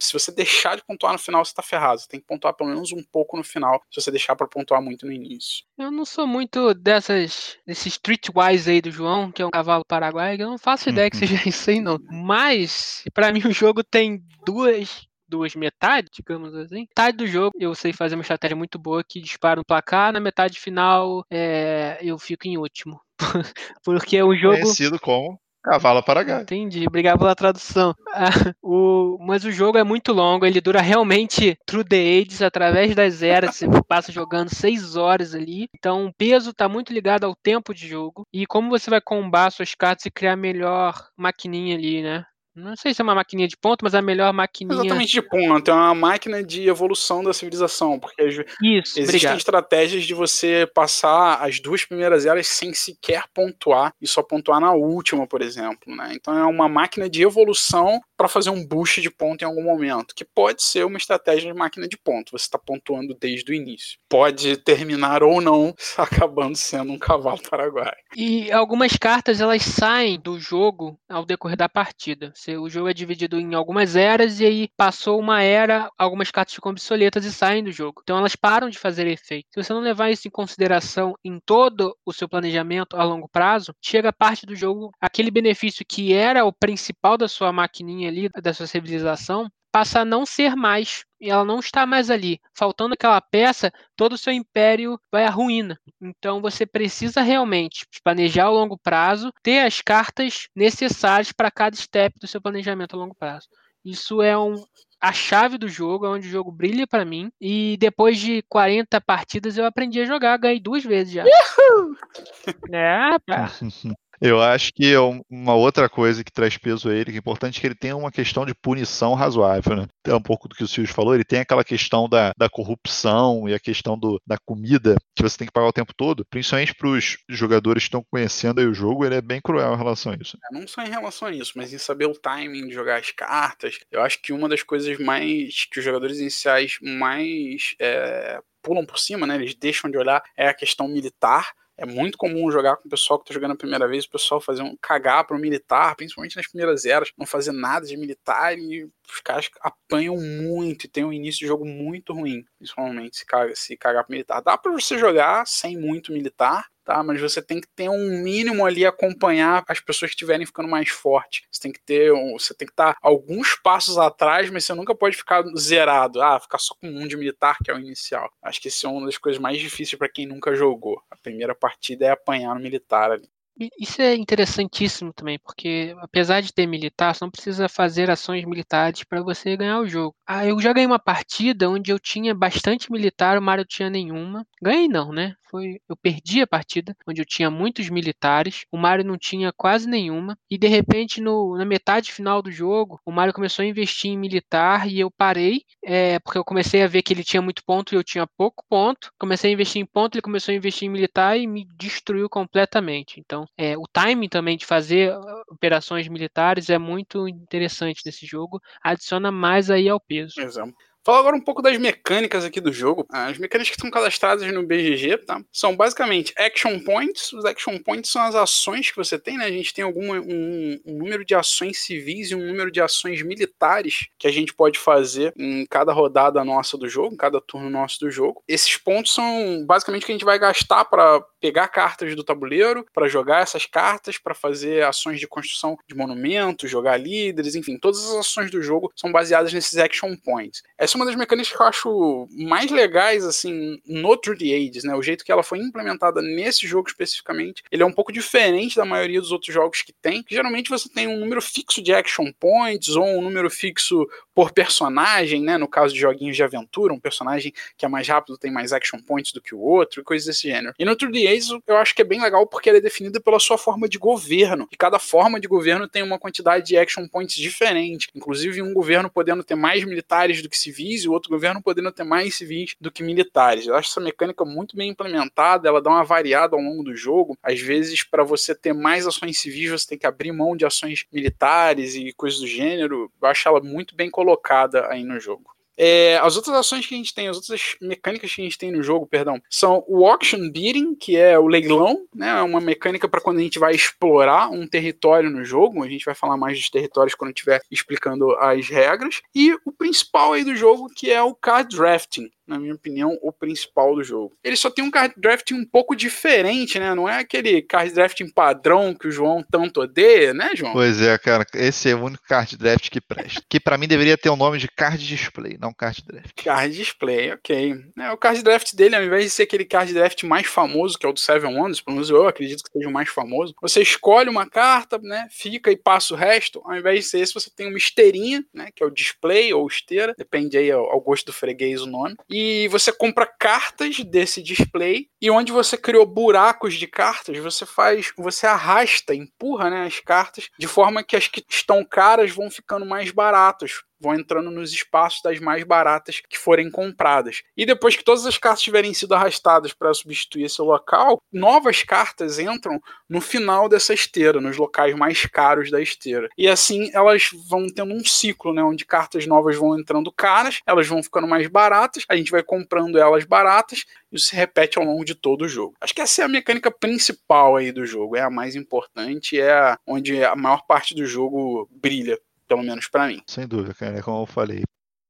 Se você deixar de pontuar no final, você tá ferrado. Você tem que pontuar pelo menos um pouco no final, se você deixar para pontuar muito no início. Eu não sou muito dessas desses streetwise aí do João, que é um cavalo paraguaio, eu não faço ideia que seja isso aí, não. Mas, para mim, o jogo tem duas duas metades, digamos assim. Metade do jogo eu sei fazer uma estratégia muito boa que dispara um placar, na metade final é, eu fico em último. Porque o jogo. Conhecido como Cavalo Paraguai. Entendi, obrigado pela tradução. Ah, o, mas o jogo é muito longo, ele dura realmente through the ages, através das eras, você passa jogando seis horas ali. Então o peso está muito ligado ao tempo de jogo e como você vai combar suas cartas e criar melhor maquininha ali, né? Não sei se é uma maquininha de ponto, mas é a melhor maquininha. Exatamente de ponto. É uma máquina de evolução da civilização. Porque Isso, existem obrigado. estratégias de você passar as duas primeiras eras sem sequer pontuar e só pontuar na última, por exemplo. Né? Então é uma máquina de evolução para fazer um boost de ponto em algum momento, que pode ser uma estratégia de máquina de ponto. Você está pontuando desde o início. Pode terminar ou não acabando sendo um cavalo paraguaio. E algumas cartas elas saem do jogo ao decorrer da partida o jogo é dividido em algumas eras e aí passou uma era, algumas cartas ficam obsoletas e saem do jogo. Então elas param de fazer efeito. Se você não levar isso em consideração em todo o seu planejamento a longo prazo, chega parte do jogo, aquele benefício que era o principal da sua maquininha ali, da sua civilização, passa a não ser mais e ela não está mais ali. Faltando aquela peça, todo o seu império vai à ruína. Então você precisa realmente planejar a longo prazo, ter as cartas necessárias para cada step do seu planejamento a longo prazo. Isso é um, a chave do jogo, é onde o jogo brilha para mim. E depois de 40 partidas eu aprendi a jogar, ganhei duas vezes já. Uhul! É, pá. Eu acho que é uma outra coisa que traz peso a ele, que é importante que ele tenha uma questão de punição razoável, né? É um pouco do que o Silvio falou, ele tem aquela questão da, da corrupção e a questão do, da comida que você tem que pagar o tempo todo, principalmente para os jogadores que estão conhecendo o jogo, ele é bem cruel em relação a isso. É, não só em relação a isso, mas em saber o timing de jogar as cartas. Eu acho que uma das coisas mais que os jogadores iniciais mais é, pulam por cima, né? Eles deixam de olhar é a questão militar é muito comum jogar com o pessoal que tá jogando a primeira vez, o pessoal fazer um cagar pro militar, principalmente nas primeiras eras, não fazer nada de militar e os caras apanham muito e tem um início de jogo muito ruim, principalmente se cagar, se cagar pro militar. Dá para você jogar sem muito militar, tá? Mas você tem que ter um mínimo ali acompanhar as pessoas que estiverem ficando mais fortes. Você tem que ter, você tem que estar alguns passos atrás, mas você nunca pode ficar zerado. Ah, ficar só com um de militar que é o inicial. Acho que isso é uma das coisas mais difíceis para quem nunca jogou. A primeira partida é apanhar no militar ali. Isso é interessantíssimo também, porque apesar de ter militar, você não precisa fazer ações militares para você ganhar o jogo. Ah, eu já ganhei uma partida onde eu tinha bastante militar, o Mario tinha nenhuma. Ganhei não, né? Foi, eu perdi a partida, onde eu tinha muitos militares, o Mario não tinha quase nenhuma, e de repente no, na metade final do jogo, o Mario começou a investir em militar e eu parei, é, porque eu comecei a ver que ele tinha muito ponto e eu tinha pouco ponto. Comecei a investir em ponto, ele começou a investir em militar e me destruiu completamente. Então é, o timing também de fazer uh, operações militares é muito interessante nesse jogo, adiciona mais aí ao peso. Exato. Fala agora um pouco das mecânicas aqui do jogo. As mecânicas que estão cadastradas no BGG, tá? São basicamente action points. Os action points são as ações que você tem, né? A gente tem algum um, um número de ações civis e um número de ações militares que a gente pode fazer em cada rodada nossa do jogo, em cada turno nosso do jogo. Esses pontos são basicamente o que a gente vai gastar para pegar cartas do tabuleiro, para jogar essas cartas, para fazer ações de construção de monumentos, jogar líderes, enfim, todas as ações do jogo são baseadas nesses action points. Essa é uma das mecânicas que eu acho mais legais, assim, no True the Ages, né? O jeito que ela foi implementada nesse jogo especificamente, ele é um pouco diferente da maioria dos outros jogos que tem. Geralmente você tem um número fixo de action points ou um número fixo por personagem, né? No caso de joguinhos de aventura, um personagem que é mais rápido tem mais action points do que o outro, coisas desse gênero. E no True the Ages eu acho que é bem legal porque ela é definida pela sua forma de governo. E cada forma de governo tem uma quantidade de action points diferente. Inclusive um governo podendo ter mais militares do que civis civis e o outro governo podendo ter mais civis do que militares. Eu acho essa mecânica muito bem implementada, ela dá uma variada ao longo do jogo. Às vezes, para você ter mais ações civis, você tem que abrir mão de ações militares e coisas do gênero. Eu acho ela muito bem colocada aí no jogo. É, as outras ações que a gente tem, as outras mecânicas que a gente tem no jogo, perdão, são o auction bidding, que é o leilão, né? É uma mecânica para quando a gente vai explorar um território no jogo. A gente vai falar mais dos territórios quando estiver explicando as regras. E o principal aí do jogo, que é o card drafting na minha opinião, o principal do jogo. Ele só tem um card drafting um pouco diferente, né? Não é aquele card drafting padrão que o João tanto odeia, né, João? Pois é, cara. Esse é o único card draft que presta. que para mim deveria ter o nome de card display, não card draft. Card display, ok. É, o card draft dele, ao invés de ser aquele card draft mais famoso, que é o do Seven Wonders, pelo menos eu acredito que seja o mais famoso, você escolhe uma carta, né? Fica e passa o resto. Ao invés de ser esse, você tem uma esteirinha, né? Que é o display ou esteira, depende aí ao, ao gosto do freguês o nome. E e você compra cartas desse display e onde você criou buracos de cartas, você faz, você arrasta, empurra, né, as cartas de forma que as que estão caras vão ficando mais baratas vão entrando nos espaços das mais baratas que forem compradas. E depois que todas as cartas tiverem sido arrastadas para substituir esse local, novas cartas entram no final dessa esteira, nos locais mais caros da esteira. E assim elas vão tendo um ciclo, né, onde cartas novas vão entrando caras, elas vão ficando mais baratas, a gente vai comprando elas baratas, isso se repete ao longo de todo o jogo. Acho que essa é a mecânica principal aí do jogo, é a mais importante, é a, onde a maior parte do jogo brilha pelo menos para mim. Sem dúvida, cara, é como eu falei.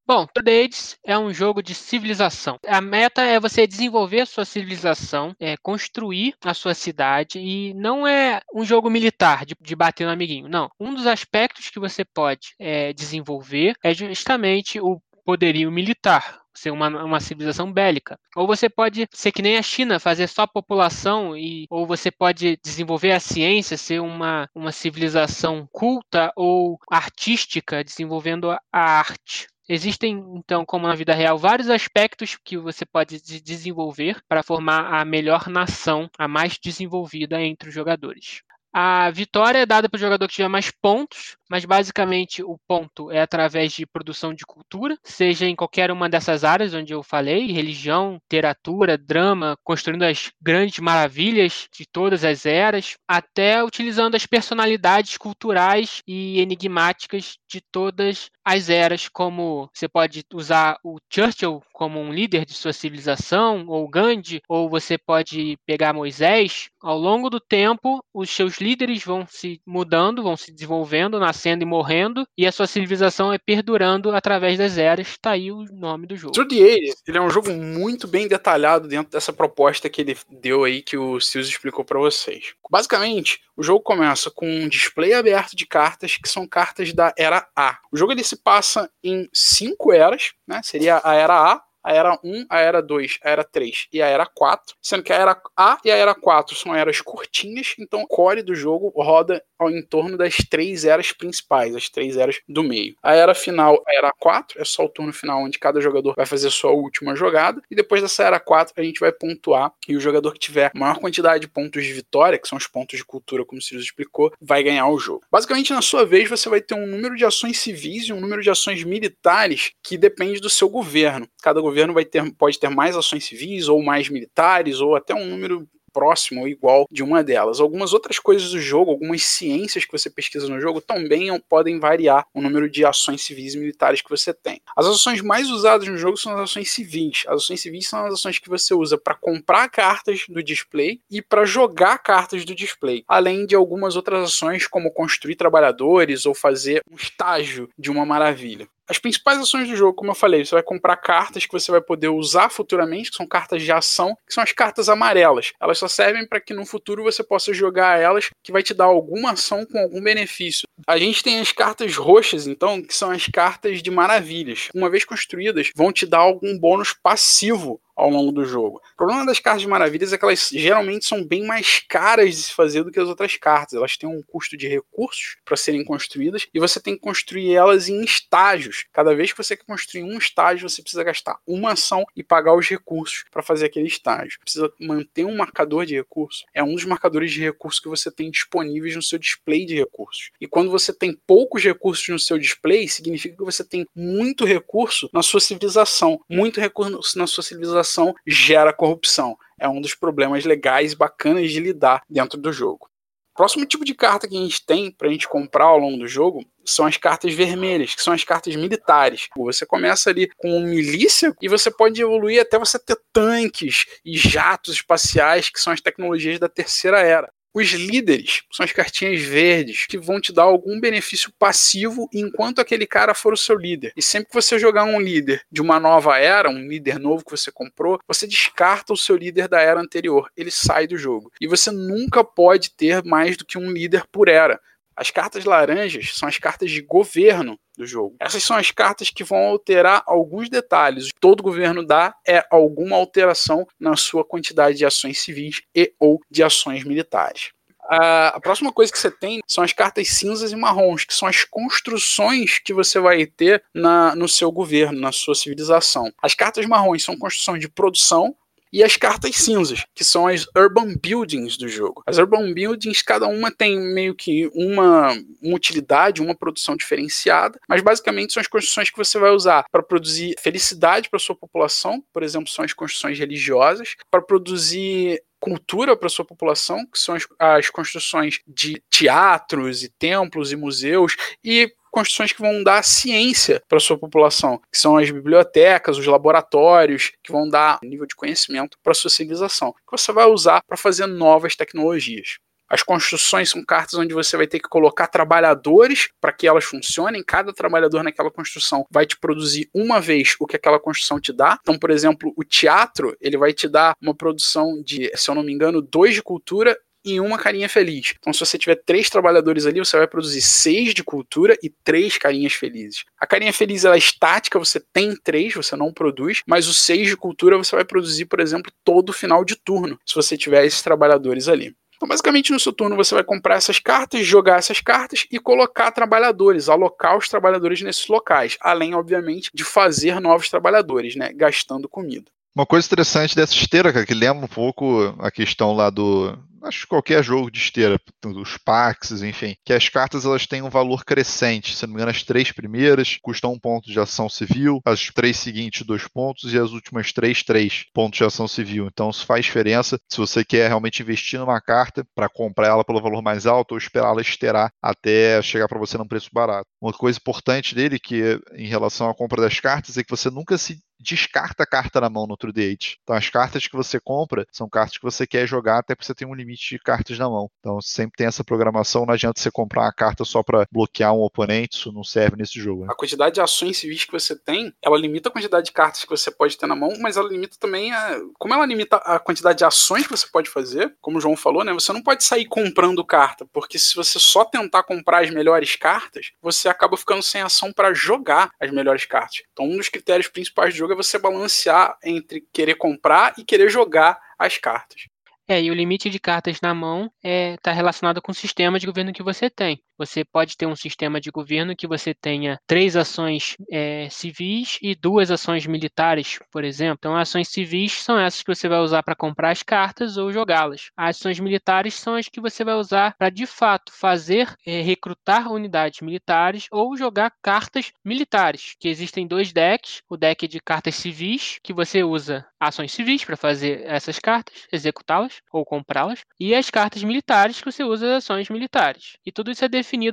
Bom, Trades é um jogo de civilização. A meta é você desenvolver a sua civilização, é, construir a sua cidade e não é um jogo militar de, de bater no amiguinho. Não. Um dos aspectos que você pode é, desenvolver é justamente o poderio militar ser uma, uma civilização bélica. Ou você pode ser que nem a China, fazer só população, e, ou você pode desenvolver a ciência, ser uma, uma civilização culta ou artística, desenvolvendo a, a arte. Existem, então, como na vida real, vários aspectos que você pode desenvolver para formar a melhor nação, a mais desenvolvida entre os jogadores. A vitória é dada para o jogador que tiver mais pontos, mas basicamente o ponto é através de produção de cultura, seja em qualquer uma dessas áreas onde eu falei, religião, literatura, drama, construindo as grandes maravilhas de todas as eras, até utilizando as personalidades culturais e enigmáticas de todas as eras, como você pode usar o Churchill como um líder de sua civilização, ou Gandhi, ou você pode pegar Moisés. Ao longo do tempo, os seus líderes vão se mudando, vão se desenvolvendo, nascendo e morrendo, e a sua civilização é perdurando através das eras. Está aí o nome do jogo. Through the Ages, ele é um jogo muito bem detalhado dentro dessa proposta que ele deu aí, que o Silvio explicou para vocês. Basicamente, o jogo começa com um display aberto de cartas, que são cartas da Era A. O jogo ele se passa em cinco eras, né? Seria a Era A, a Era 1, a Era 2, a Era 3 e a Era 4, sendo que a Era A e a Era 4 são eras curtinhas, então o core do jogo roda ao em torno das três eras principais, as três eras do meio. A Era final, a Era 4, é só o turno final onde cada jogador vai fazer sua última jogada, e depois dessa Era 4 a gente vai pontuar, e o jogador que tiver maior quantidade de pontos de vitória, que são os pontos de cultura, como o Sirius explicou, vai ganhar o jogo. Basicamente, na sua vez, você vai ter um número de ações civis e um número de ações militares que depende do seu governo. Cada governo governo vai ter, pode ter mais ações civis ou mais militares ou até um número próximo ou igual de uma delas. Algumas outras coisas do jogo, algumas ciências que você pesquisa no jogo também podem variar o número de ações civis e militares que você tem. As ações mais usadas no jogo são as ações civis. As ações civis são as ações que você usa para comprar cartas do display e para jogar cartas do display, além de algumas outras ações como construir trabalhadores ou fazer um estágio de uma maravilha. As principais ações do jogo, como eu falei, você vai comprar cartas que você vai poder usar futuramente, que são cartas de ação, que são as cartas amarelas. Elas só servem para que no futuro você possa jogar elas, que vai te dar alguma ação com algum benefício. A gente tem as cartas roxas, então, que são as cartas de maravilhas. Uma vez construídas, vão te dar algum bônus passivo ao longo do jogo. O problema das cartas de maravilhas é que elas geralmente são bem mais caras de se fazer do que as outras cartas. Elas têm um custo de recursos para serem construídas e você tem que construir elas em estágios. Cada vez que você quer construir um estágio, você precisa gastar uma ação e pagar os recursos para fazer aquele estágio. Precisa manter um marcador de recursos. É um dos marcadores de recursos que você tem disponíveis no seu display de recursos. E quando você tem poucos recursos no seu display, significa que você tem muito recurso na sua civilização. Muito recurso na sua civilização gera corrupção. É um dos problemas legais bacanas de lidar dentro do jogo. Próximo tipo de carta que a gente tem para a gente comprar ao longo do jogo são as cartas vermelhas, que são as cartas militares. Você começa ali com milícia e você pode evoluir até você ter tanques e jatos espaciais, que são as tecnologias da terceira era. Os líderes são as cartinhas verdes que vão te dar algum benefício passivo enquanto aquele cara for o seu líder. E sempre que você jogar um líder de uma nova era, um líder novo que você comprou, você descarta o seu líder da era anterior. Ele sai do jogo. E você nunca pode ter mais do que um líder por era. As cartas laranjas são as cartas de governo do jogo. Essas são as cartas que vão alterar alguns detalhes. Todo governo dá é alguma alteração na sua quantidade de ações civis e ou de ações militares. A, próxima coisa que você tem são as cartas cinzas e marrons, que são as construções que você vai ter na, no seu governo, na sua civilização. As cartas marrons são construções de produção, e as cartas cinzas, que são as Urban Buildings do jogo. As Urban Buildings, cada uma tem meio que uma, uma utilidade, uma produção diferenciada, mas basicamente são as construções que você vai usar para produzir felicidade para sua população, por exemplo, são as construções religiosas, para produzir cultura para sua população, que são as, as, construções de teatros e templos e museus, e construções que vão dar ciência para sua população, que são as bibliotecas, os laboratórios, que vão dar nível de conhecimento para sua civilização, que você vai usar para fazer novas tecnologias. As construções são cartas onde você vai ter que colocar trabalhadores para que elas funcionem. Cada trabalhador naquela construção vai te produzir uma vez o que aquela construção te dá. Então, por exemplo, o teatro ele vai te dar uma produção de, se eu não me engano, dois de cultura e uma carinha feliz. Então, se você tiver três trabalhadores ali, você vai produzir seis de cultura e três carinhas felizes. A carinha feliz ela é estática, você tem três, você não produz, mas o seis de cultura você vai produzir, por exemplo, todo final de turno, se você tiver esses trabalhadores ali. Então, basicamente, no seu turno você vai comprar essas cartas, jogar essas cartas e colocar trabalhadores, alocar os trabalhadores nesses locais, além, obviamente, de fazer novos trabalhadores, né, gastando comida. Uma coisa interessante dessa esteira, cara, que lembra um pouco a questão lá do, acho que qualquer jogo de esteira, os Pax, enfim, que as cartas elas têm um valor crescente. Se não me engano, as três primeiras custam um ponto de ação civil, as três seguintes, dois pontos, e as últimas três, três pontos de ação civil. Então isso faz diferença se você quer realmente investir numa carta para comprar ela pelo valor mais alto ou esperar ela esteirar até chegar para você num preço barato. Uma coisa importante dele, que em relação à compra das cartas, é que você nunca se descarta a carta na mão no True Date. Então as cartas que você compra são cartas que você quer jogar até porque você tem um limite de cartas na mão. Então sempre tem essa programação, não adianta você comprar uma carta só para bloquear um oponente, isso não serve nesse jogo. Né? A quantidade de ações civis que você tem, ela limita a quantidade de cartas que você pode ter na mão, mas ela limita também a como ela limita a quantidade de ações que você pode fazer, como o João falou, né? Você não pode sair comprando carta, porque se você só tentar comprar as melhores cartas, você acaba ficando sem ação para jogar as melhores cartas. Então um dos critérios principais do jogo jogo é você balancear entre querer comprar e querer jogar as cartas. É, e o limite de cartas na mão está é, tá relacionado com o sistema de governo que você tem. Você pode ter um sistema de governo que você tenha três ações é, civis e duas ações militares, por exemplo. Então, ações civis são essas que você vai usar para comprar as cartas ou jogá-las. As ações militares são as que você vai usar para, de fato, fazer, é, recrutar unidades militares ou jogar cartas militares, que existem dois decks. O deck de cartas civis, que você usa ações civis para fazer essas cartas, executá-las ou comprá-las, e as cartas militares, que você usa as ações militares. E tudo isso é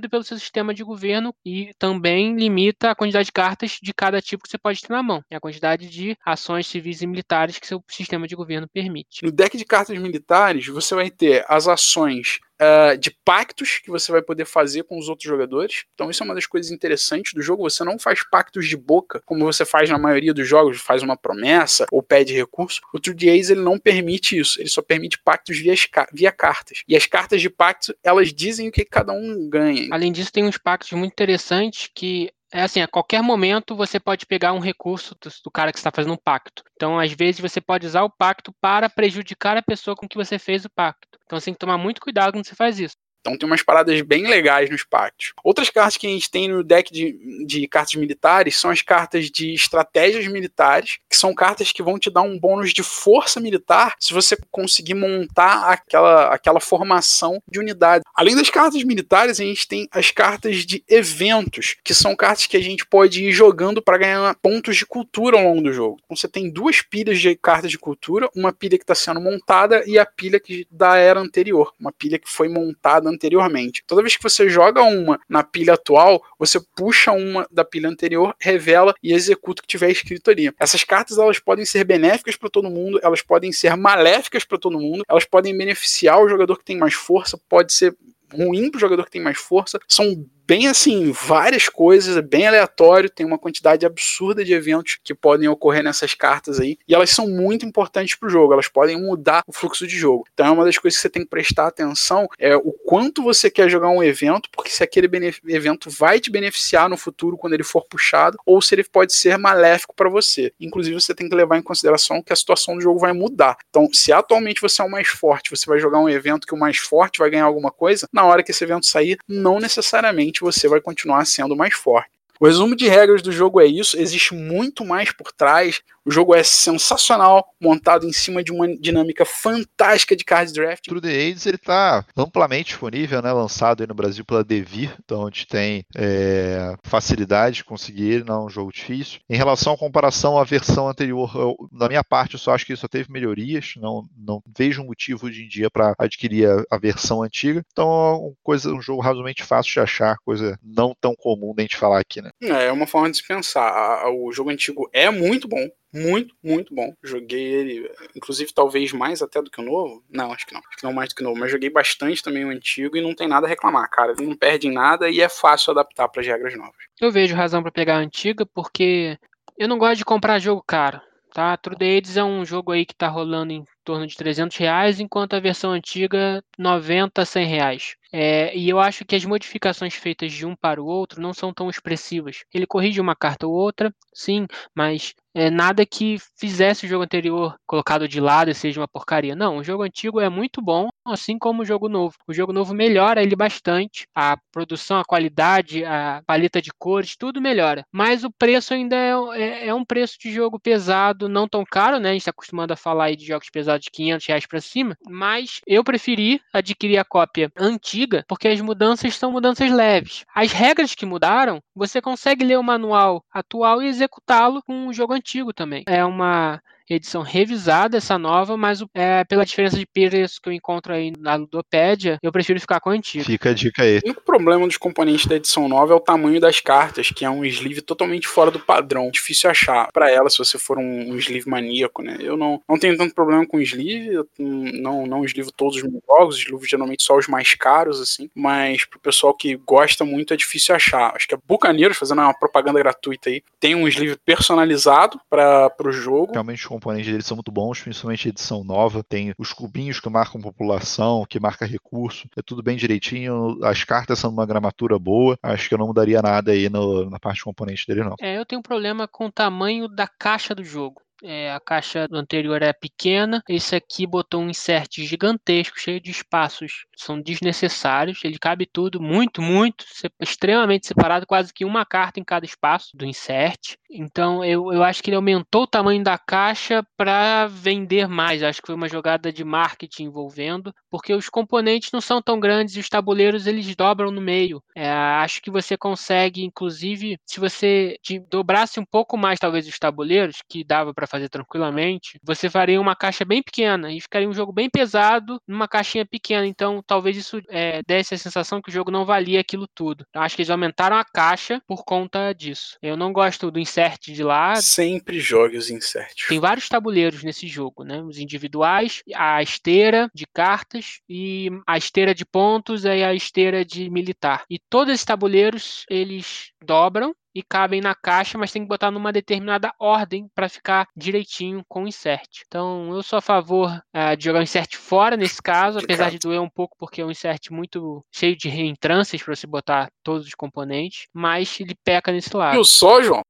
pelo seu sistema de governo e também limita a quantidade de cartas de cada tipo que você pode ter na mão, e a quantidade de ações civis e militares que seu sistema de governo permite. No deck de cartas militares, você vai ter as ações uh, de pactos que você vai poder fazer com os outros jogadores. Então, isso é uma das coisas interessantes do jogo. Você não faz pactos de boca, como você faz na maioria dos jogos, faz uma promessa ou pede recurso. O True Ace ele não permite isso. Ele só permite pactos via, via cartas. E as cartas de pacto, elas dizem o que cada um ganha. Além disso, tem uns pactos muito interessantes que é assim, a qualquer momento você pode pegar um recurso do, do cara que está fazendo um pacto. Então, às vezes, você pode usar o pacto para prejudicar a pessoa com que você fez o pacto. Então, você tem que tomar muito cuidado quando você faz isso. Então tem umas paradas bem legais nos pactos. Outras cartas que a gente tem no deck de, de cartas militares são as cartas de estratégias militares, que são cartas que vão te dar um bônus de força militar se você conseguir montar aquela, aquela formação de unidade. Além das cartas militares, a gente tem as cartas de eventos, que são cartas que a gente pode ir jogando para ganhar pontos de cultura ao longo do jogo. Então você tem duas pilhas de cartas de cultura, uma pilha que está sendo montada e a pilha que, da era anterior, uma pilha que foi montada anteriormente. Toda vez que você joga uma na pilha atual, você puxa uma da pilha anterior, revela e executa o que tiver escrito ali. Essas cartas elas podem ser benéficas para todo mundo, elas podem ser maléficas para todo mundo, elas podem beneficiar o jogador que tem mais força, pode ser ruim para o jogador que tem mais força. São bem assim, várias coisas, é bem aleatório, tem uma quantidade absurda de eventos que podem ocorrer nessas cartas aí, e elas são muito importantes para o jogo, elas podem mudar o fluxo de jogo. Então é uma das coisas que você tem que prestar atenção é o quanto você quer jogar um evento, porque se aquele evento vai te beneficiar no futuro quando ele for puxado, ou se ele pode ser maléfico para você. Inclusive você tem que levar em consideração que a situação do jogo vai mudar. Então, se atualmente você é o mais forte, você vai jogar um evento que o mais forte vai ganhar alguma coisa, na hora que esse evento sair, não necessariamente você vai continuar sendo mais forte. O resumo de regras do jogo é isso, existe muito mais por trás. O jogo é sensacional, montado em cima de uma dinâmica fantástica de card draft. True the Aids ele está amplamente disponível, né, lançado aí no Brasil pela Devir, então a gente tem é, facilidade de conseguir ele, não é um jogo difícil. Em relação à comparação à versão anterior, eu, minha parte, eu só acho que só teve melhorias, não, não vejo motivo hoje em dia para adquirir a, a, versão antiga. Então, coisa, um jogo razoavelmente fácil de achar, coisa não tão comum da gente falar aqui, né? É, é uma forma de se pensar. O jogo antigo é muito bom, muito, muito bom. Joguei ele, inclusive, talvez mais até do que o novo. Não, acho que não. Acho que não mais do que o novo. Mas joguei bastante também o antigo e não tem nada a reclamar, cara. Ele não perde em nada e é fácil adaptar para as regras novas. Eu vejo razão para pegar a antiga porque eu não gosto de comprar jogo caro. Tá? True Days é um jogo aí que tá rolando em torno de 300 reais, enquanto a versão antiga 90, 100 reais. É, e eu acho que as modificações feitas de um para o outro não são tão expressivas. Ele corrige uma carta ou outra, sim, mas é nada que fizesse o jogo anterior colocado de lado e seja uma porcaria. Não, o jogo antigo é muito bom, assim como o jogo novo. O jogo novo melhora ele bastante. A produção, a qualidade, a paleta de cores, tudo melhora. Mas o preço ainda é, é, é um preço de jogo pesado, não tão caro, né? A gente está acostumado a falar aí de jogos pesados lá de 500 reais para cima, mas eu preferi adquirir a cópia antiga porque as mudanças são mudanças leves. As regras que mudaram, você consegue ler o manual atual e executá-lo com o jogo antigo também. É uma edição revisada, essa nova, mas é, pela diferença de preço que eu encontro aí na Ludopédia, eu prefiro ficar com a antiga. Fica a dica aí. O único problema dos componentes da edição nova é o tamanho das cartas, que é um sleeve totalmente fora do padrão. Difícil achar para ela se você for um, um, sleeve maníaco, né? Eu não, não tenho tanto problema com sleeve, eu não, não sleeve todos os meus jogos, sleeve geralmente só os mais caros, assim, mas pro pessoal que gosta muito é difícil achar. Acho que a Bucaneiros, fazendo uma propaganda gratuita aí, tem um sleeve personalizado para o jogo. Realmente componentes deles são muito bons, principalmente a edição nova. Tem os cubinhos que marcam população, que marca recurso. É tudo bem direitinho. As cartas são uma gramatura boa. Acho que eu não mudaria nada aí no, na parte de componente dele, não. É, eu tenho um problema com o tamanho da caixa do jogo. É, a caixa anterior é pequena, esse aqui botou um insert gigantesco, cheio de espaços, são desnecessários. Ele cabe tudo muito, muito, extremamente separado, quase que uma carta em cada espaço do insert. Então eu, eu acho que ele aumentou o tamanho da caixa para vender mais. Acho que foi uma jogada de marketing envolvendo, porque os componentes não são tão grandes e os tabuleiros eles dobram no meio. É, acho que você consegue, inclusive, se você dobrasse um pouco mais, talvez, os tabuleiros, que dava para fazer tranquilamente, você faria uma caixa bem pequena e ficaria um jogo bem pesado numa caixinha pequena. Então, talvez isso é, desse a sensação que o jogo não valia aquilo tudo. Eu acho que eles aumentaram a caixa por conta disso. Eu não gosto do insert de lá. Sempre jogue os inserts. Tem vários tabuleiros nesse jogo, né? Os individuais, a esteira de cartas e a esteira de pontos e a esteira de militar. E todos esses tabuleiros, eles dobram e cabem na caixa, mas tem que botar numa determinada ordem para ficar direitinho com o insert. Então, eu sou a favor uh, de jogar o insert fora nesse caso, apesar de doer um pouco porque é um insert muito cheio de reentrâncias para você botar todos os componentes, mas ele peca nesse lado. Eu só, João?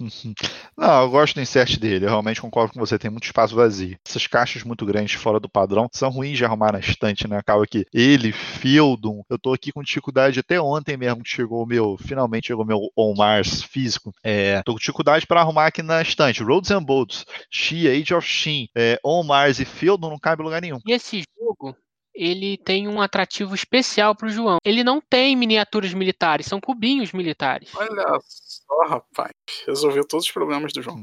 Não, eu gosto do insert dele, eu realmente concordo com você, tem muito espaço vazio. Essas caixas muito grandes fora do padrão são ruins de arrumar na estante, né? Acaba que ele, Fieldon, eu tô aqui com dificuldade até ontem mesmo que chegou o meu, finalmente chegou o meu On Mars físico. É, tô com dificuldade para arrumar aqui na estante. Roads and Bolts, She, Age of Shin, é, On Mars e Fieldon não cabe em lugar nenhum. E esse jogo, ele tem um atrativo especial para o João. Ele não tem miniaturas militares, são cubinhos militares. Olha só, rapaz. Resolveu todos os problemas do João.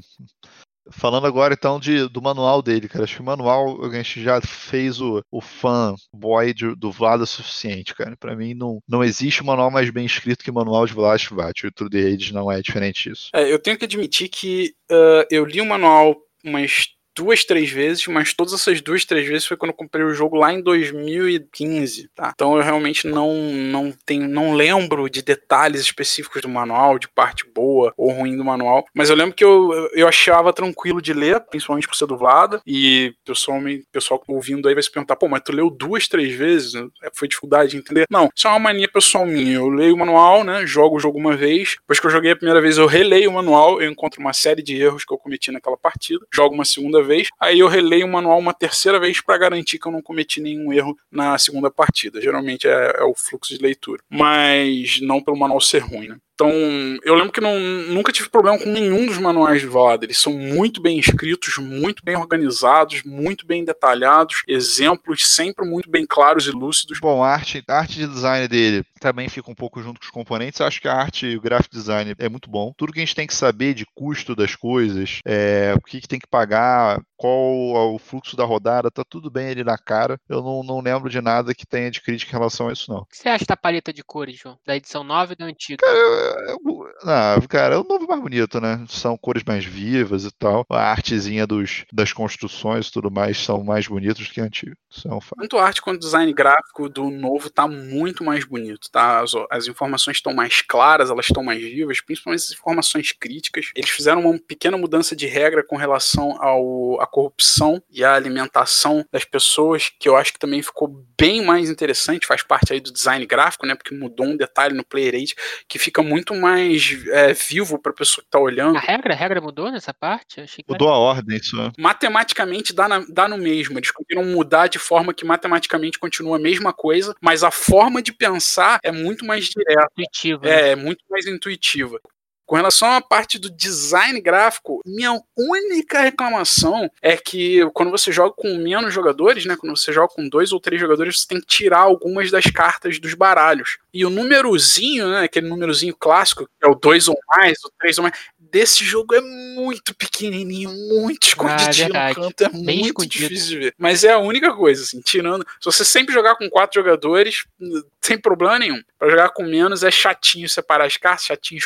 Falando agora então de, do manual dele, cara. Acho que o manual a gente já fez o, o fã boy de, do Vlad o suficiente, cara. Para mim não, não existe um manual mais bem escrito que o manual de Vlad Vat. O True The Age não é diferente disso. É, eu tenho que admitir que uh, eu li o manual umas duas, três vezes, mas todas essas duas, três vezes foi quando eu comprei o jogo lá em 2015, tá? Então eu realmente não, não tenho, não lembro de detalhes específicos do manual, de parte boa ou ruim do manual, mas eu lembro que eu, eu achava tranquilo de ler, principalmente por ser dublada, e pessoal, me, pessoal ouvindo aí vai se perguntar, pô, mas tu leu duas, três vezes? Foi dificuldade de entender? Não, isso é uma mania pessoal minha, eu leio o manual, né, jogo o jogo uma vez, depois que eu joguei a primeira vez eu releio o manual, eu encontro uma série de erros que eu cometi naquela partida, jogo uma segunda vez, aí eu releio o manual uma terceira vez para garantir que eu não cometi nenhum erro na segunda partida. Geralmente é, é o fluxo de leitura, mas não pelo manual ser ruim, né? Então, eu lembro que não, nunca tive problema com nenhum dos manuais de Valhalla. Eles são muito bem escritos, muito bem organizados, muito bem detalhados, exemplos sempre muito bem claros e lúcidos. Bom, a arte, a arte de design dele também fica um pouco junto com os componentes. Eu acho que a arte e o graphic design é muito bom. Tudo que a gente tem que saber de custo das coisas, é, o que, que tem que pagar, qual é o fluxo da rodada, tá tudo bem ali na cara. Eu não, não lembro de nada que tenha de crítica em relação a isso, não. O que você acha da paleta de cores, João? Da edição 9 e da antiga? Cara, ah, cara, é o novo mais bonito, né? São cores mais vivas e tal. A artezinha dos, das construções e tudo mais são mais bonitos que a antiga. Isso é um. Tanto a arte quanto o design gráfico do novo tá muito mais bonito, tá? As, as informações estão mais claras, elas estão mais vivas, principalmente as informações críticas. Eles fizeram uma pequena mudança de regra com relação ao, à corrupção e à alimentação das pessoas, que eu acho que também ficou bem mais interessante, faz parte aí do design gráfico, né? Porque mudou um detalhe no player aid que fica muito mais é, vivo para a pessoa que está olhando. A regra, a regra mudou nessa parte? mudou era... a ordem, isso. É. Matematicamente dá, na, dá no mesmo. Eles conseguiram mudar de forma que matematicamente continua a mesma coisa, mas a forma de pensar é muito mais direta. Intuitiva. É, né? é muito mais intuitiva Com relação à parte do design gráfico, minha única reclamação é que quando você joga com menos jogadores, né, quando você joga com dois ou três jogadores, você tem que tirar algumas das cartas dos baralhos. E o númerozinho, né, aquele númerozinho clássico, que é o dois ou mais, o três ou mais, desse jogo é muito pequenininho, muito escondidinho ah, é no canto, é Bem muito escondido. difícil de ver. Mas é a única coisa, assim, tirando. Se você sempre jogar com quatro jogadores, sem problema nenhum. Para jogar com menos é chatinho separar as cartas, chatinho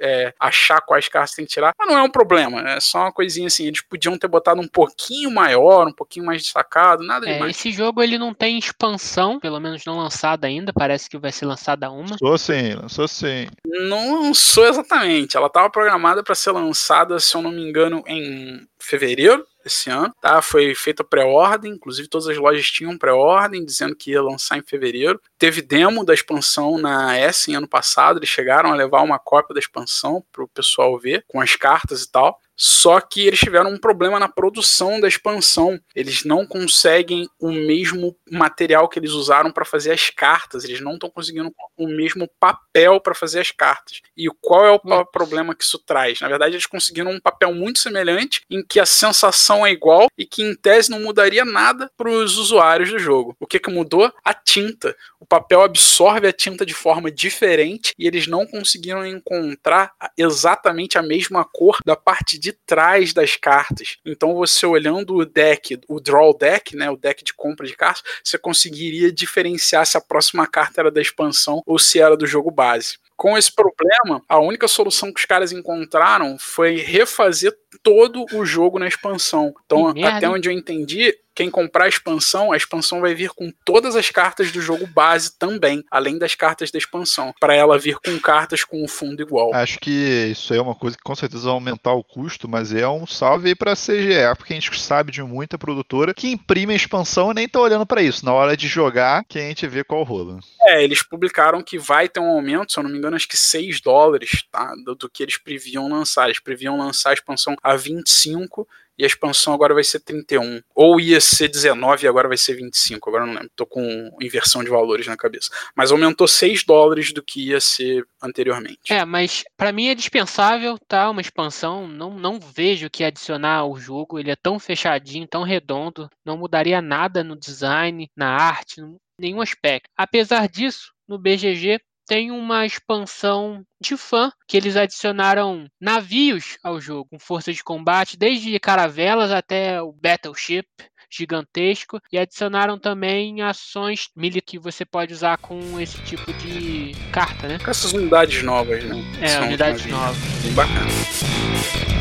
é, achar quais cartas tem que tirar, mas não é um problema, é só uma coisinha assim, eles podiam ter botado um pouquinho maior, um pouquinho mais destacado, nada é, demais. Esse jogo ele não tem expansão, pelo menos não lançada ainda, parece que vai ser lançada uma. Lançou sim, lançou sim. Não lançou exatamente, ela estava programada para ser lançada, se eu não me engano, em fevereiro esse ano, tá? Foi feita pré-ordem, inclusive todas as lojas tinham pré-ordem, dizendo que ia lançar em fevereiro. Teve demo da expansão na em ano passado, eles chegaram a levar uma cópia da expansão para o pessoal ver, com as cartas e tal. Só que eles tiveram um problema na produção da expansão. Eles não conseguem o mesmo material que eles usaram para fazer as cartas. Eles não estão conseguindo o mesmo papel para fazer as cartas. E qual é o hum. problema que isso traz? Na verdade, eles conseguiram um papel muito semelhante, em que a sensação é igual e que em tese não mudaria nada para os usuários do jogo. O que, que mudou? A tinta. O papel absorve a tinta de forma diferente e eles não conseguiram encontrar exatamente a mesma cor da parte de de trás das cartas. Então você olhando o deck, o draw deck, né, o deck de compra de cartas, você conseguiria diferenciar se a próxima carta era da expansão ou se era do jogo base. Com esse problema, a única solução que os caras encontraram foi refazer todo o jogo na expansão. Então, até onde eu entendi, quem comprar a expansão, a expansão vai vir com todas as cartas do jogo base também, além das cartas da expansão, para ela vir com cartas com o fundo igual. Acho que isso é uma coisa que com certeza vai aumentar o custo, mas é um salve aí para a CGE, porque a gente sabe de muita produtora que imprime a expansão e nem tá olhando para isso. Na hora de jogar, que a gente vê qual rola. É, eles publicaram que vai ter um aumento, se eu não me engano, acho que 6 dólares, tá? Do, do que eles previam lançar. Eles previam lançar a expansão a 25 e a expansão agora vai ser 31. Ou ia ser 19 e agora vai ser 25. Agora não lembro. Tô com inversão de valores na cabeça. Mas aumentou 6 dólares do que ia ser anteriormente. É, mas para mim é dispensável, tá? Uma expansão. Não, não vejo que adicionar ao jogo. Ele é tão fechadinho, tão redondo. Não mudaria nada no design, na arte, nenhum aspecto. Apesar disso, no BGG tem uma expansão de fã que eles adicionaram navios ao jogo, com força de combate, desde caravelas até o Battleship gigantesco e adicionaram também ações milha que você pode usar com esse tipo de carta, né? Com essas unidades novas, né? É, São unidades novas. Bem bacana.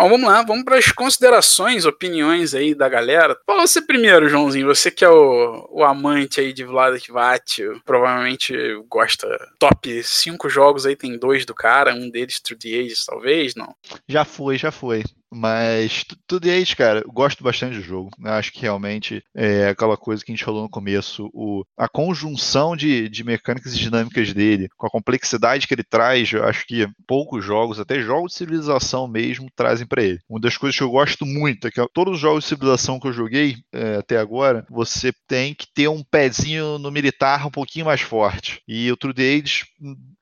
Bom, vamos lá, vamos para as considerações, opiniões aí da galera. Fala você primeiro, Joãozinho, você que é o, o amante aí de Vlad Kvat, provavelmente gosta top 5 jogos aí, tem dois do cara, um deles True the Ages, talvez, não? Já foi, já foi. Mas tudo isso, cara, gosto bastante do jogo. Eu acho que realmente é aquela coisa que a gente falou no começo, o, a conjunção de, de mecânicas e dinâmicas dele, com a complexidade que ele traz, eu acho que poucos jogos, até jogos de civilização mesmo, trazem para ele. Uma das coisas que eu gosto muito é que todos os jogos de civilização que eu joguei é, até agora, você tem que ter um pezinho no militar um pouquinho mais forte. E o True Age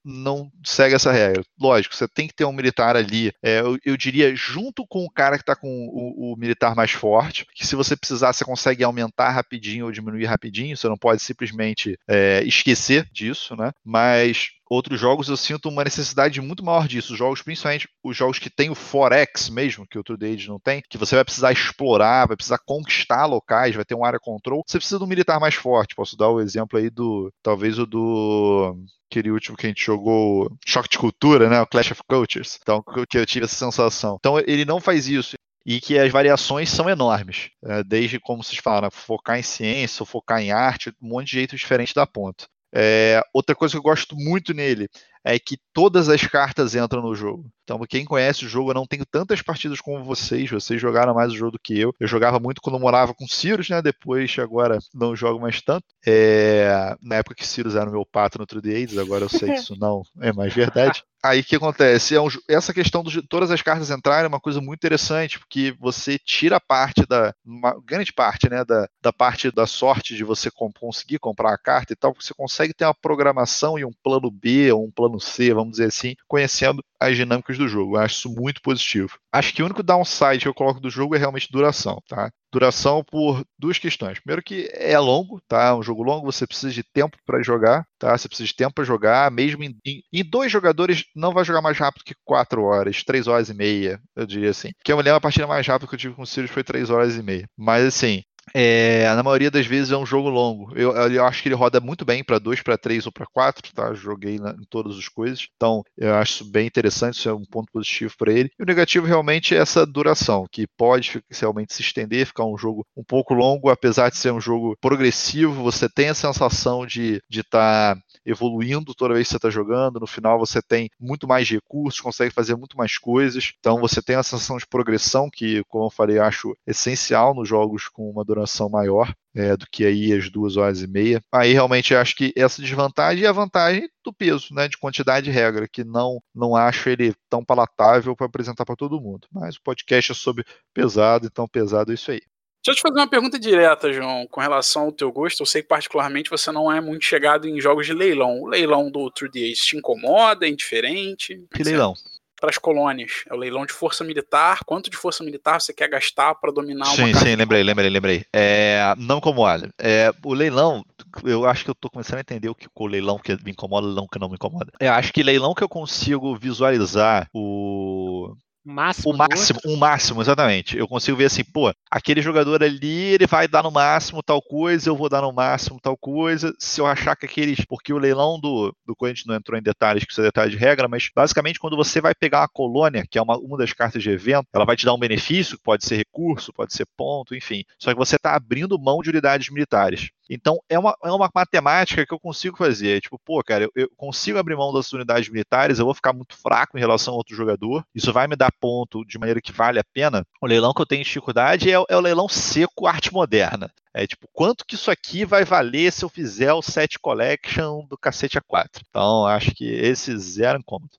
não segue essa regra. Lógico, você tem que ter um militar ali, é, eu, eu, diria, junto com o cara que está com o, o, militar mais forte, que se você precisar, você consegue aumentar rapidinho ou diminuir rapidinho, você não pode simplesmente é, esquecer disso, né? Mas outros jogos eu sinto uma necessidade muito maior disso. Os jogos, principalmente os jogos que tem o Forex mesmo, que o True não tem, que você vai precisar explorar, vai precisar conquistar locais, vai ter um área control. Você precisa de um militar mais forte. Posso dar o exemplo aí do. Talvez o do aquele último que a gente jogou, Choque de Cultura, né? O Clash of Cultures. Então, que eu tive essa sensação. Então, ele não faz isso e que as variações são enormes. É, desde, como vocês falaram, focar em ciência focar em arte, um monte de jeito diferente da ponta. É, outra coisa que eu gosto muito nele é que todas as cartas entram no jogo. Então, quem conhece o jogo, eu não tenho tantas partidas como vocês. Vocês jogaram mais o jogo do que eu. Eu jogava muito quando morava com Sirius, né? Depois, agora, não jogo mais tanto. É... Na época que Sirius era o meu pato no True Aids, agora eu sei que isso não é mais verdade. Aí o que acontece? É um... essa questão de todas as cartas entrarem é uma coisa muito interessante, porque você tira parte da. Uma grande parte, né? Da, da parte da sorte de você conseguir comprar a carta e tal, você consegue ter uma programação e um plano B ou um plano C, vamos dizer assim, conhecendo as dinâmicas do jogo. Eu acho isso muito positivo. Acho que o único downside que eu coloco do jogo é realmente duração, tá? Duração por duas questões. Primeiro que é longo, tá? É um jogo longo, você precisa de tempo para jogar, tá? Você precisa de tempo para jogar, mesmo em, em, em, dois jogadores não vai jogar mais rápido que quatro horas, três horas e meia, eu diria assim. Que eu me lembro a partida mais rápida que eu tive com o Sirius foi três horas e meia. Mas assim, é, na maioria das vezes é um jogo longo. Eu, eu acho que ele roda muito bem para 2, para 3 ou para 4, tá? Joguei na, em todas as coisas. Então, eu acho bem interessante, isso é um ponto positivo para ele. E o negativo realmente é essa duração, que pode realmente se estender, ficar um jogo um pouco longo, apesar de ser um jogo progressivo, você tem a sensação de estar tá evoluindo toda vez que você está jogando. No final, você tem muito mais recursos, consegue fazer muito mais coisas. Então, você tem a sensação de progressão, que, como eu falei, acho essencial nos jogos com uma duração maior. É, do que aí as duas horas e meia. Aí realmente acho que essa desvantagem e a vantagem do peso, né, de quantidade de regra, que não não acho ele tão palatável para apresentar para todo mundo. Mas o podcast é sobre pesado, então pesado é isso aí. Deixa eu te fazer uma pergunta direta, João, com relação ao teu gosto. Eu sei que particularmente você não é muito chegado em jogos de leilão. O leilão do True Days te incomoda, é indiferente? Que leilão? Para as colônias. É o leilão de força militar. Quanto de força militar você quer gastar para dominar sim, uma Sim, sim, lembrei, lembrei, lembrei. É, não incomoda. É, o leilão, eu acho que eu tô começando a entender o que o leilão que me incomoda, o leilão que não me incomoda. Eu acho que leilão que eu consigo visualizar o máximo. O máximo, um máximo, exatamente. Eu consigo ver assim, pô, aquele jogador ali, ele vai dar no máximo tal coisa, eu vou dar no máximo tal coisa. Se eu achar que aqueles. Porque o leilão do, do Corinthians não entrou em detalhes, que isso é detalhe de regra, mas basicamente quando você vai pegar uma colônia, que é uma, uma das cartas de evento, ela vai te dar um benefício, pode ser recurso, pode ser ponto, enfim. Só que você está abrindo mão de unidades militares. Então, é uma, é uma matemática que eu consigo fazer. Tipo, pô, cara, eu, eu, consigo abrir mão das unidades militares, eu vou ficar muito fraco em relação a outro jogador. Isso vai me dar ponto de maneira que vale a pena. O leilão que eu tenho dificuldade é, é o leilão seco arte moderna. É tipo, quanto que isso aqui vai valer se eu fizer o set collection do cacete A4? Então, acho que esse zero incômodo.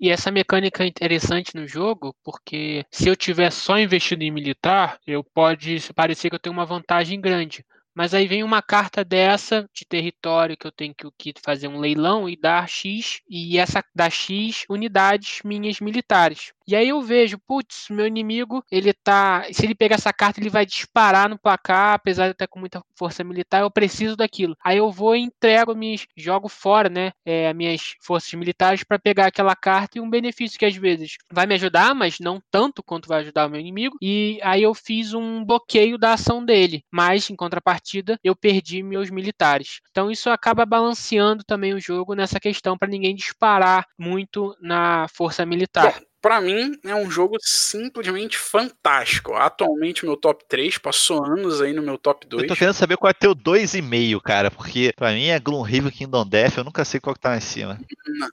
E essa mecânica é interessante no jogo, porque se eu tiver só investido em militar, eu pode parecer que eu tenho uma vantagem grande. Mas aí vem uma carta dessa de território que eu tenho que, fazer um leilão e dar X, e essa dá X unidades minhas militares. E aí eu vejo, putz, meu inimigo, ele tá. Se ele pegar essa carta, ele vai disparar no placar, apesar de eu estar com muita força militar, eu preciso daquilo. Aí eu vou e entrego, me jogo fora, né? É, minhas forças militares para pegar aquela carta e um benefício que às vezes vai me ajudar, mas não tanto quanto vai ajudar o meu inimigo. E aí eu fiz um bloqueio da ação dele. Mas, em contrapartida, eu perdi meus militares. Então isso acaba balanceando também o jogo nessa questão para ninguém disparar muito na força militar para mim é um jogo simplesmente fantástico. Atualmente meu top 3, passou anos aí no meu top 2. Eu tô querendo saber qual é teu 2,5, cara, porque para mim é Gloomhaven Kingdom Death, eu nunca sei qual que tá lá em cima.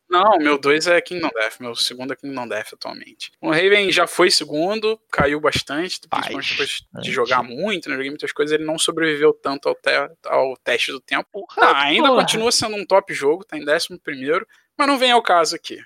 Não, meu 2 é Kingdom Death, meu segundo é Kingdom Death atualmente. O Raven já foi segundo, caiu bastante, principalmente depois de jogar muito, né, joguei muitas coisas, ele não sobreviveu tanto ao, te ao teste do tempo. Ah, ainda porra. continua sendo um top jogo, tá em décimo primeiro, mas não vem ao caso aqui.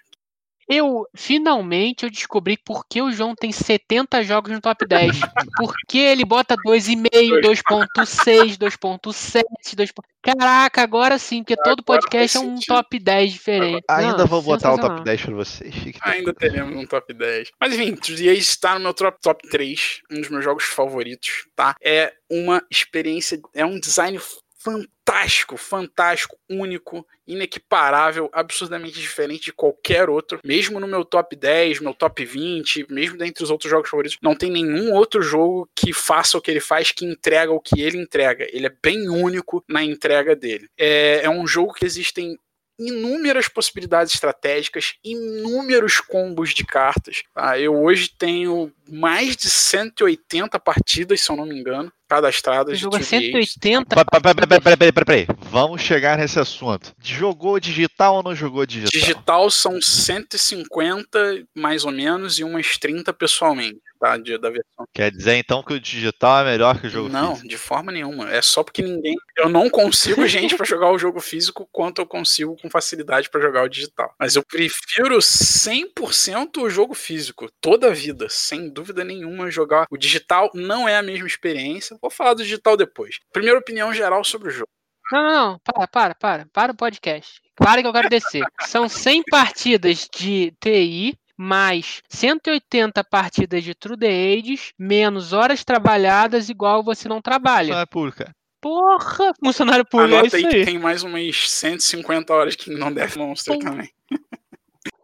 Eu finalmente eu descobri por que o João tem 70 jogos no top 10. Por que ele bota 2,5, 2.6, 2.7, 2. Caraca, agora sim, porque todo podcast é um top 10 diferente. Ainda Não, vou botar o top 10 pra vocês. Ainda teremos um top 10. Mas enfim, Triace está no meu top, top 3, um dos meus jogos favoritos, tá? É uma experiência, é um design fantástico, fantástico, único, inequiparável, absurdamente diferente de qualquer outro. Mesmo no meu top 10, meu top 20, mesmo dentre os outros jogos favoritos, não tem nenhum outro jogo que faça o que ele faz, que entrega o que ele entrega. Ele é bem único na entrega dele. É, é um jogo que existem inúmeras possibilidades estratégicas, inúmeros combos de cartas. Tá? Eu hoje tenho mais de 180 partidas, se eu não me engano. Cadastradas O de jogo é 2 Days. 180 Peraí, peraí, partidas. peraí, peraí, peraí, peraí. Vamos chegar nesse assunto. Jogou digital ou não jogou digital? Digital são 150, mais ou menos, e umas 30 pessoalmente, tá? De, da versão. Quer dizer então que o digital é melhor que o jogo Não, físico? de forma nenhuma. É só porque ninguém. Eu não consigo gente pra jogar o jogo físico quanto eu consigo com facilidade pra jogar o digital. Mas eu prefiro 100% o jogo físico, toda a vida, sem dúvida nenhuma. Jogar o digital não é a mesma experiência. Vou falar do digital depois. Primeira opinião geral sobre o jogo. Não, não, não. Para, para, para. Para o podcast. Para que eu quero descer. São 100 partidas de TI, mais 180 partidas de True The Ages, menos horas trabalhadas, igual você não trabalha. Não é pública. Porra! Funcionário público, é Anota isso aí que aí. tem mais umas 150 horas de Kingdom Death Monster Pum. também.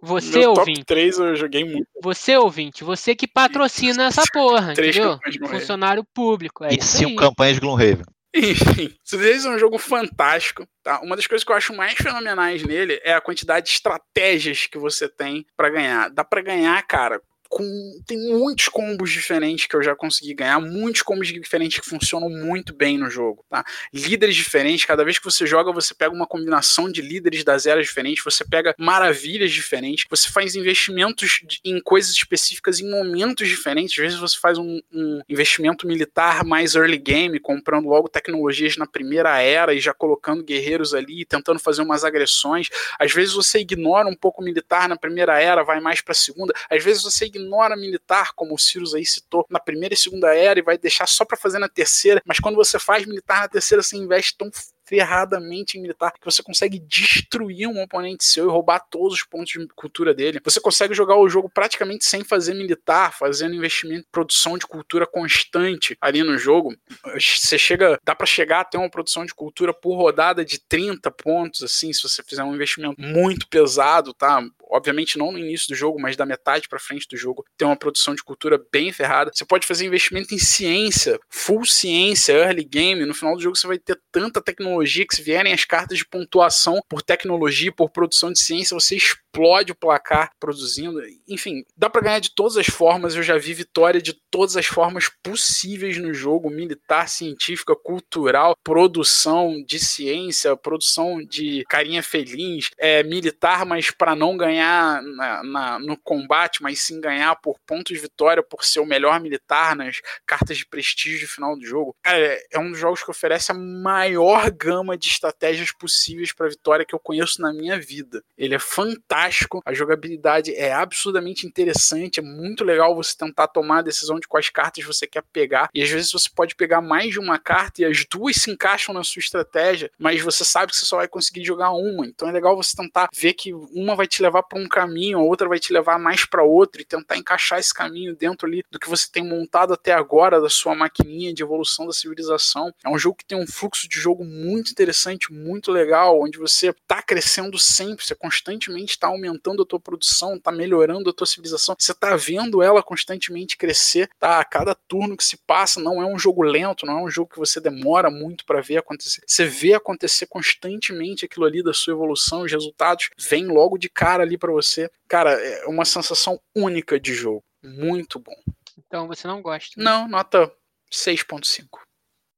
Você, Meu top ouvinte, 3 eu joguei muito. você, ouvinte, você que patrocina essa porra, entendeu? Funcionário público, é e cinco aí. campanhas de Gloomhaven. Enfim, Days é um jogo fantástico. Tá? Uma das coisas que eu acho mais fenomenais nele é a quantidade de estratégias que você tem pra ganhar. Dá pra ganhar, cara. Com, tem muitos combos diferentes que eu já consegui ganhar, muitos combos diferentes que funcionam muito bem no jogo, tá? Líderes diferentes, cada vez que você joga, você pega uma combinação de líderes das eras diferentes, você pega maravilhas diferentes, você faz investimentos em coisas específicas em momentos diferentes. Às vezes você faz um, um investimento militar mais early game, comprando logo tecnologias na primeira era e já colocando guerreiros ali, tentando fazer umas agressões. Às vezes você ignora um pouco o militar na primeira era, vai mais pra segunda. Às vezes você ignora militar, como o Sirius aí citou, na primeira e segunda era e vai deixar só pra fazer na terceira. Mas quando você faz militar na terceira, você investe tão ferradamente em militar que você consegue destruir um oponente seu e roubar todos os pontos de cultura dele. Você consegue jogar o jogo praticamente sem fazer militar, fazendo investimento produção de cultura constante ali no jogo. Você chega, dá pra chegar a ter uma produção de cultura por rodada de 30 pontos, assim, se você fizer um investimento muito pesado, tá? Obviamente não no início do jogo, mas da metade pra frente do jogo, tem uma produção de cultura bem ferrada. Você pode fazer investimento em ciência, full ciência, early game. No final do jogo você vai ter tanta tecnologia que se vierem as cartas de pontuação por tecnologia, por produção de ciência, você explode o placar produzindo. Enfim, dá pra ganhar de todas as formas. Eu já vi vitória de todas as formas possíveis no jogo: militar, científica, cultural, produção de ciência, produção de carinha feliz, é, militar, mas para não ganhar na, na- no combate, mas sim ganhar por pontos de vitória, por ser o melhor militar nas cartas de prestígio final do jogo. Cara, é- é um dos jogos que oferece a maior gama de estratégias possíveis para vitória que eu conheço na minha vida. Ele é fantástico, a jogabilidade é absurdamente interessante, é muito legal você tentar tomar a decisão de quais cartas você quer pegar. E às vezes você pode pegar mais de uma carta e as duas se encaixam na sua estratégia, mas você sabe que você só vai conseguir jogar uma. Então é legal você tentar ver que uma vai te levar para um caminho, a outra vai te levar mais para outro e tentar encaixar esse caminho dentro ali do que você tem montado até agora da sua maquininha de evolução da civilização. É um jogo que tem um fluxo de jogo muito interessante, muito legal, onde você tá crescendo sempre, você constantemente está aumentando a tua produção, tá melhorando a tua civilização, você tá vendo ela constantemente crescer, tá? A cada turno que se passa não é um jogo lento, não é um jogo que você demora muito para ver acontecer. Você vê acontecer constantemente aquilo ali da sua evolução, os resultados vêm logo de cara ali para você. Cara, é uma sensação única de jogo. Muito bom. Então você não gosta. né? Não, nota 6.5.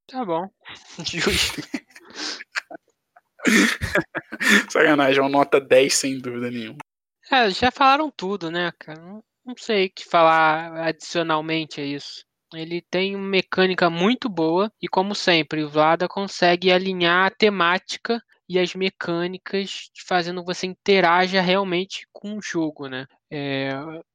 Tá bom. Justo. Sacanagem, é uma nota 10 sem dúvida nenhuma. Já falaram tudo, né, cara? Não, não sei o que falar adicionalmente a isso. Ele tem uma mecânica muito boa e, como sempre, o Vlada consegue alinhar a temática e as mecânicas, fazendo você interaja realmente com o jogo, né? É,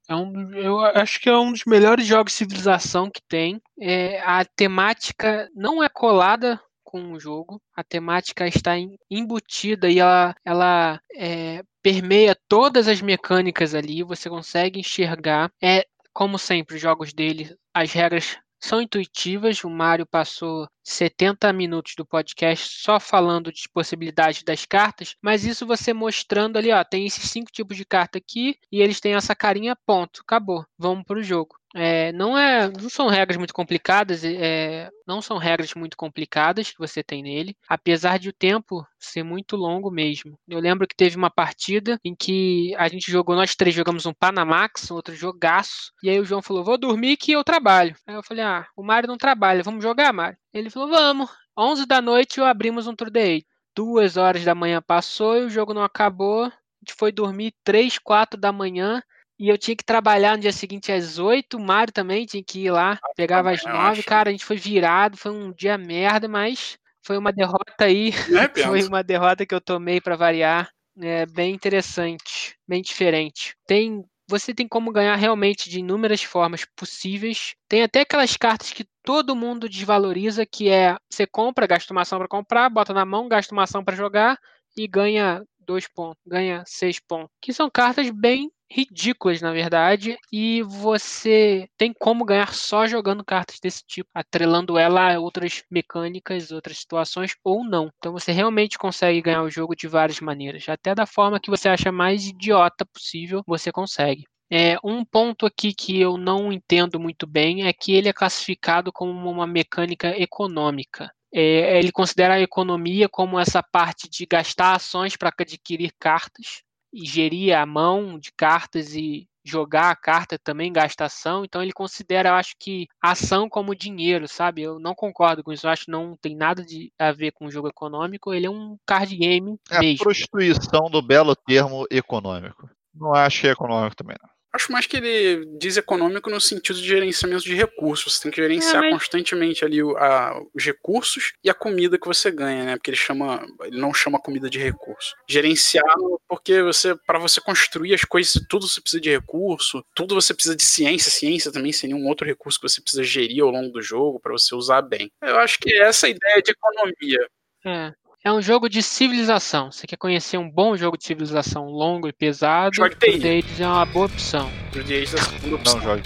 é um, eu acho que é um dos melhores jogos de civilização que tem. É, a temática não é colada com o jogo, a temática está em- embutida e ela, ela é, permeia todas as mecânicas ali, você consegue enxergar. É, como sempre, os jogos dele, as regras são intuitivas. O Mário passou 70 minutos do podcast só falando de possibilidades das cartas, mas isso você mostrando ali, ó, tem esses cinco tipos de carta aqui e eles têm essa carinha, ponto, acabou, vamos pro jogo. É, não é, não são regras muito complicadas, é, não são regras muito complicadas que você tem nele, apesar de o tempo ser muito longo mesmo. Eu lembro que teve uma partida em que a gente jogou, nós três jogamos um Panamax, um outro jogaço, e aí o João falou: "Vou dormir que eu trabalho". Aí eu falei: "Ah, o Mário não trabalha, vamos jogar, Mário?". Ele falou, vamos. 11 da noite eu abrimos um True Day. Duas horas da manhã passou e o jogo não acabou. A gente foi dormir 3, 4 da manhã. E eu tinha que trabalhar no dia seguinte às 8. O Mário também tinha que ir lá. Pegava às 9. Cara, a gente foi virado. Foi um dia merda, mas foi uma derrota aí. foi uma derrota que eu tomei para variar. É bem interessante, bem diferente. Tem você tem como ganhar realmente de inúmeras formas possíveis. Tem até aquelas cartas que todo mundo desvaloriza, que é você compra, gasta uma ação para comprar, bota na mão, gasta uma ação para jogar e ganha dois pontos, ganha seis pontos. Que são cartas bem ridículas, na verdade, e você tem como ganhar só jogando cartas desse tipo, atrelando ela a outras mecânicas, outras situações ou não. Então você realmente consegue ganhar o jogo de várias maneiras, até da forma que você acha mais idiota possível, você consegue. É, um ponto aqui que eu não entendo muito bem é que ele é classificado como uma mecânica econômica. É, ele considera a economia como essa parte de gastar ações para adquirir cartas, e gerir a mão de cartas e jogar a carta também gasta ação, então ele considera, eu acho que ação como dinheiro, sabe? Eu não concordo com isso, eu acho que não tem nada de, a ver com o jogo econômico, ele é um card game é mesmo. a prostituição do belo termo econômico. Não acho que é econômico também, não. Acho mais que ele diz econômico no sentido de gerenciamento de recursos. Você tem que gerenciar é, mas... constantemente ali a, os recursos e a comida que você ganha, né? Porque ele chama, ele não chama comida de recurso. Gerenciar porque você, para você construir as coisas, tudo você precisa de recurso, tudo você precisa de ciência. Ciência também seria um outro recurso que você precisa gerir ao longo do jogo para você usar bem. Eu acho que essa é a ideia de economia. É. É um jogo de civilização. Você quer conhecer um bom jogo de civilização longo e pesado? Jogue TI. é uma boa opção. Jogue é a segunda opção. Não jogue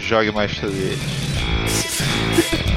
Jogue mais TI.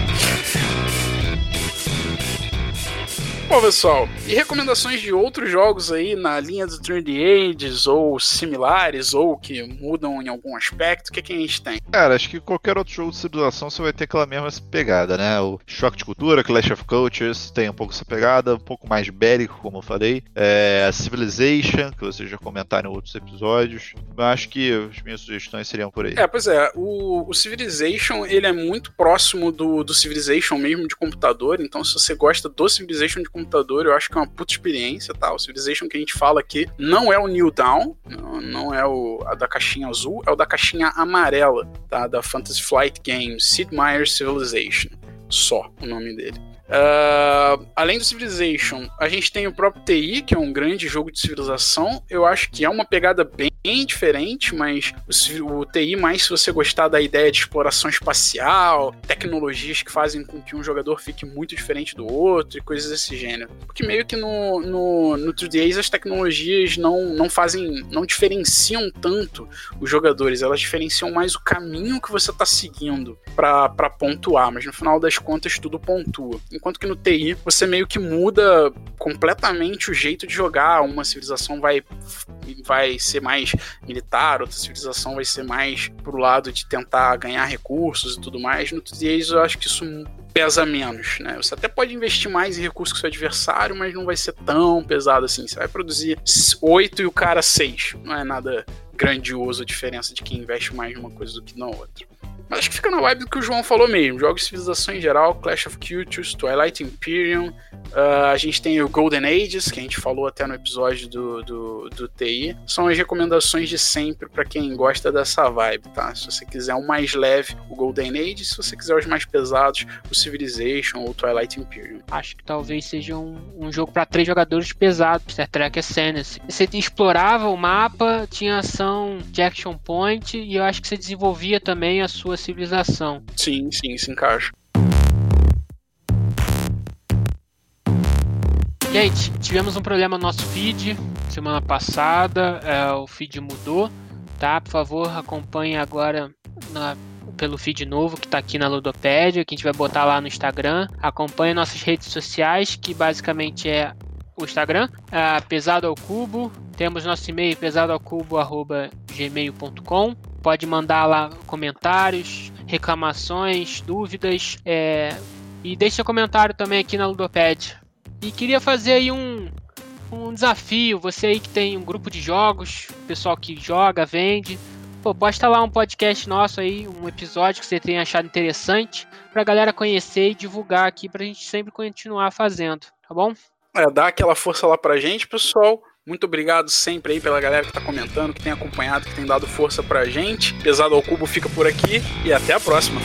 Bom, pessoal, e recomendações de outros jogos aí na linha do Turn the Ages, ou similares, ou que mudam em algum aspecto? O que, é que a gente tem? Cara, acho que qualquer outro jogo de civilização você vai ter aquela mesma pegada, né? O Choque de Cultura, Clash of Cultures, tem um pouco essa pegada, um pouco mais bélico, como eu falei. É, Civilization, que vocês já comentaram em outros episódios. Eu acho que as minhas sugestões seriam por aí. É, pois é, o, o Civilization, ele é muito próximo do, do Civilization mesmo de computador, então se você gosta do Civilization de computador, eu acho que é uma puta experiência, tá? O Civilization que a gente fala aqui não é o New Dawn, não, não é o da caixinha azul, é o da caixinha amarela, tá? Da Fantasy Flight Games, Sid Meier's Civilization. Só o nome dele. Uh, além do Civilization, a gente tem o próprio TI, que é um grande jogo de civilização. Eu acho que é uma pegada bem diferente, mas o, o TI, mais se você gostar da ideia de exploração espacial, tecnologias que fazem com que um jogador fique muito diferente do outro e coisas desse gênero. Porque meio que no, no, no 3DS as tecnologias não, não fazem, não diferenciam tanto os jogadores, elas diferenciam mais o caminho que você está seguindo para pontuar, mas no final das contas tudo pontua enquanto que no TI você meio que muda completamente o jeito de jogar. Uma civilização vai, vai ser mais militar, outra civilização vai ser mais pro lado de tentar ganhar recursos e tudo mais. No TI eu acho que isso pesa menos, né? Você até pode investir mais em recursos que seu adversário, mas não vai ser tão pesado assim. Você vai produzir 8 e o cara 6. Não é nada grandioso a diferença de quem investe mais numa coisa do que na outra. Mas acho que fica na vibe do que o João falou mesmo. Jogos de civilização em geral, Clash of Cultures, Twilight Imperium. Uh, a gente tem o Golden Ages, que a gente falou até no episódio do, do, do TI. São as recomendações de sempre para quem gosta dessa vibe, tá? Se você quiser um mais leve, o Golden Ages. Se você quiser os mais pesados, o Civilization ou Twilight Imperium. Acho que talvez seja um, um jogo para três jogadores pesado. Star Trek Ascendancy. Você explorava o mapa, tinha ação de action point e eu acho que você desenvolvia também a sua civilização. Sim, sim, se encaixa. Gente, tivemos um problema no nosso feed semana passada, é, o feed mudou, tá? Por favor, acompanhe agora na, pelo feed novo que está aqui na Ludopédia, que a gente vai botar lá no Instagram. Acompanhe nossas redes sociais, que basicamente é o Instagram, é, Pesado ao Cubo. Temos nosso e-mail pesadoalcubo.gmail.com pode mandar lá comentários, reclamações, dúvidas. É, e deixe seu comentário também aqui na Ludopad. E queria fazer aí um, um desafio. Você aí que tem um grupo de jogos, pessoal que joga, vende. pô, posta lá um podcast nosso aí, um episódio que você tenha achado interessante, pra galera conhecer e divulgar aqui pra gente sempre continuar fazendo, tá bom? É, dá aquela força lá pra gente, pessoal. Muito obrigado sempre aí pela galera que tá comentando, que tem acompanhado, que tem dado força pra gente. Pesado ao Cubo fica por aqui e até a próxima.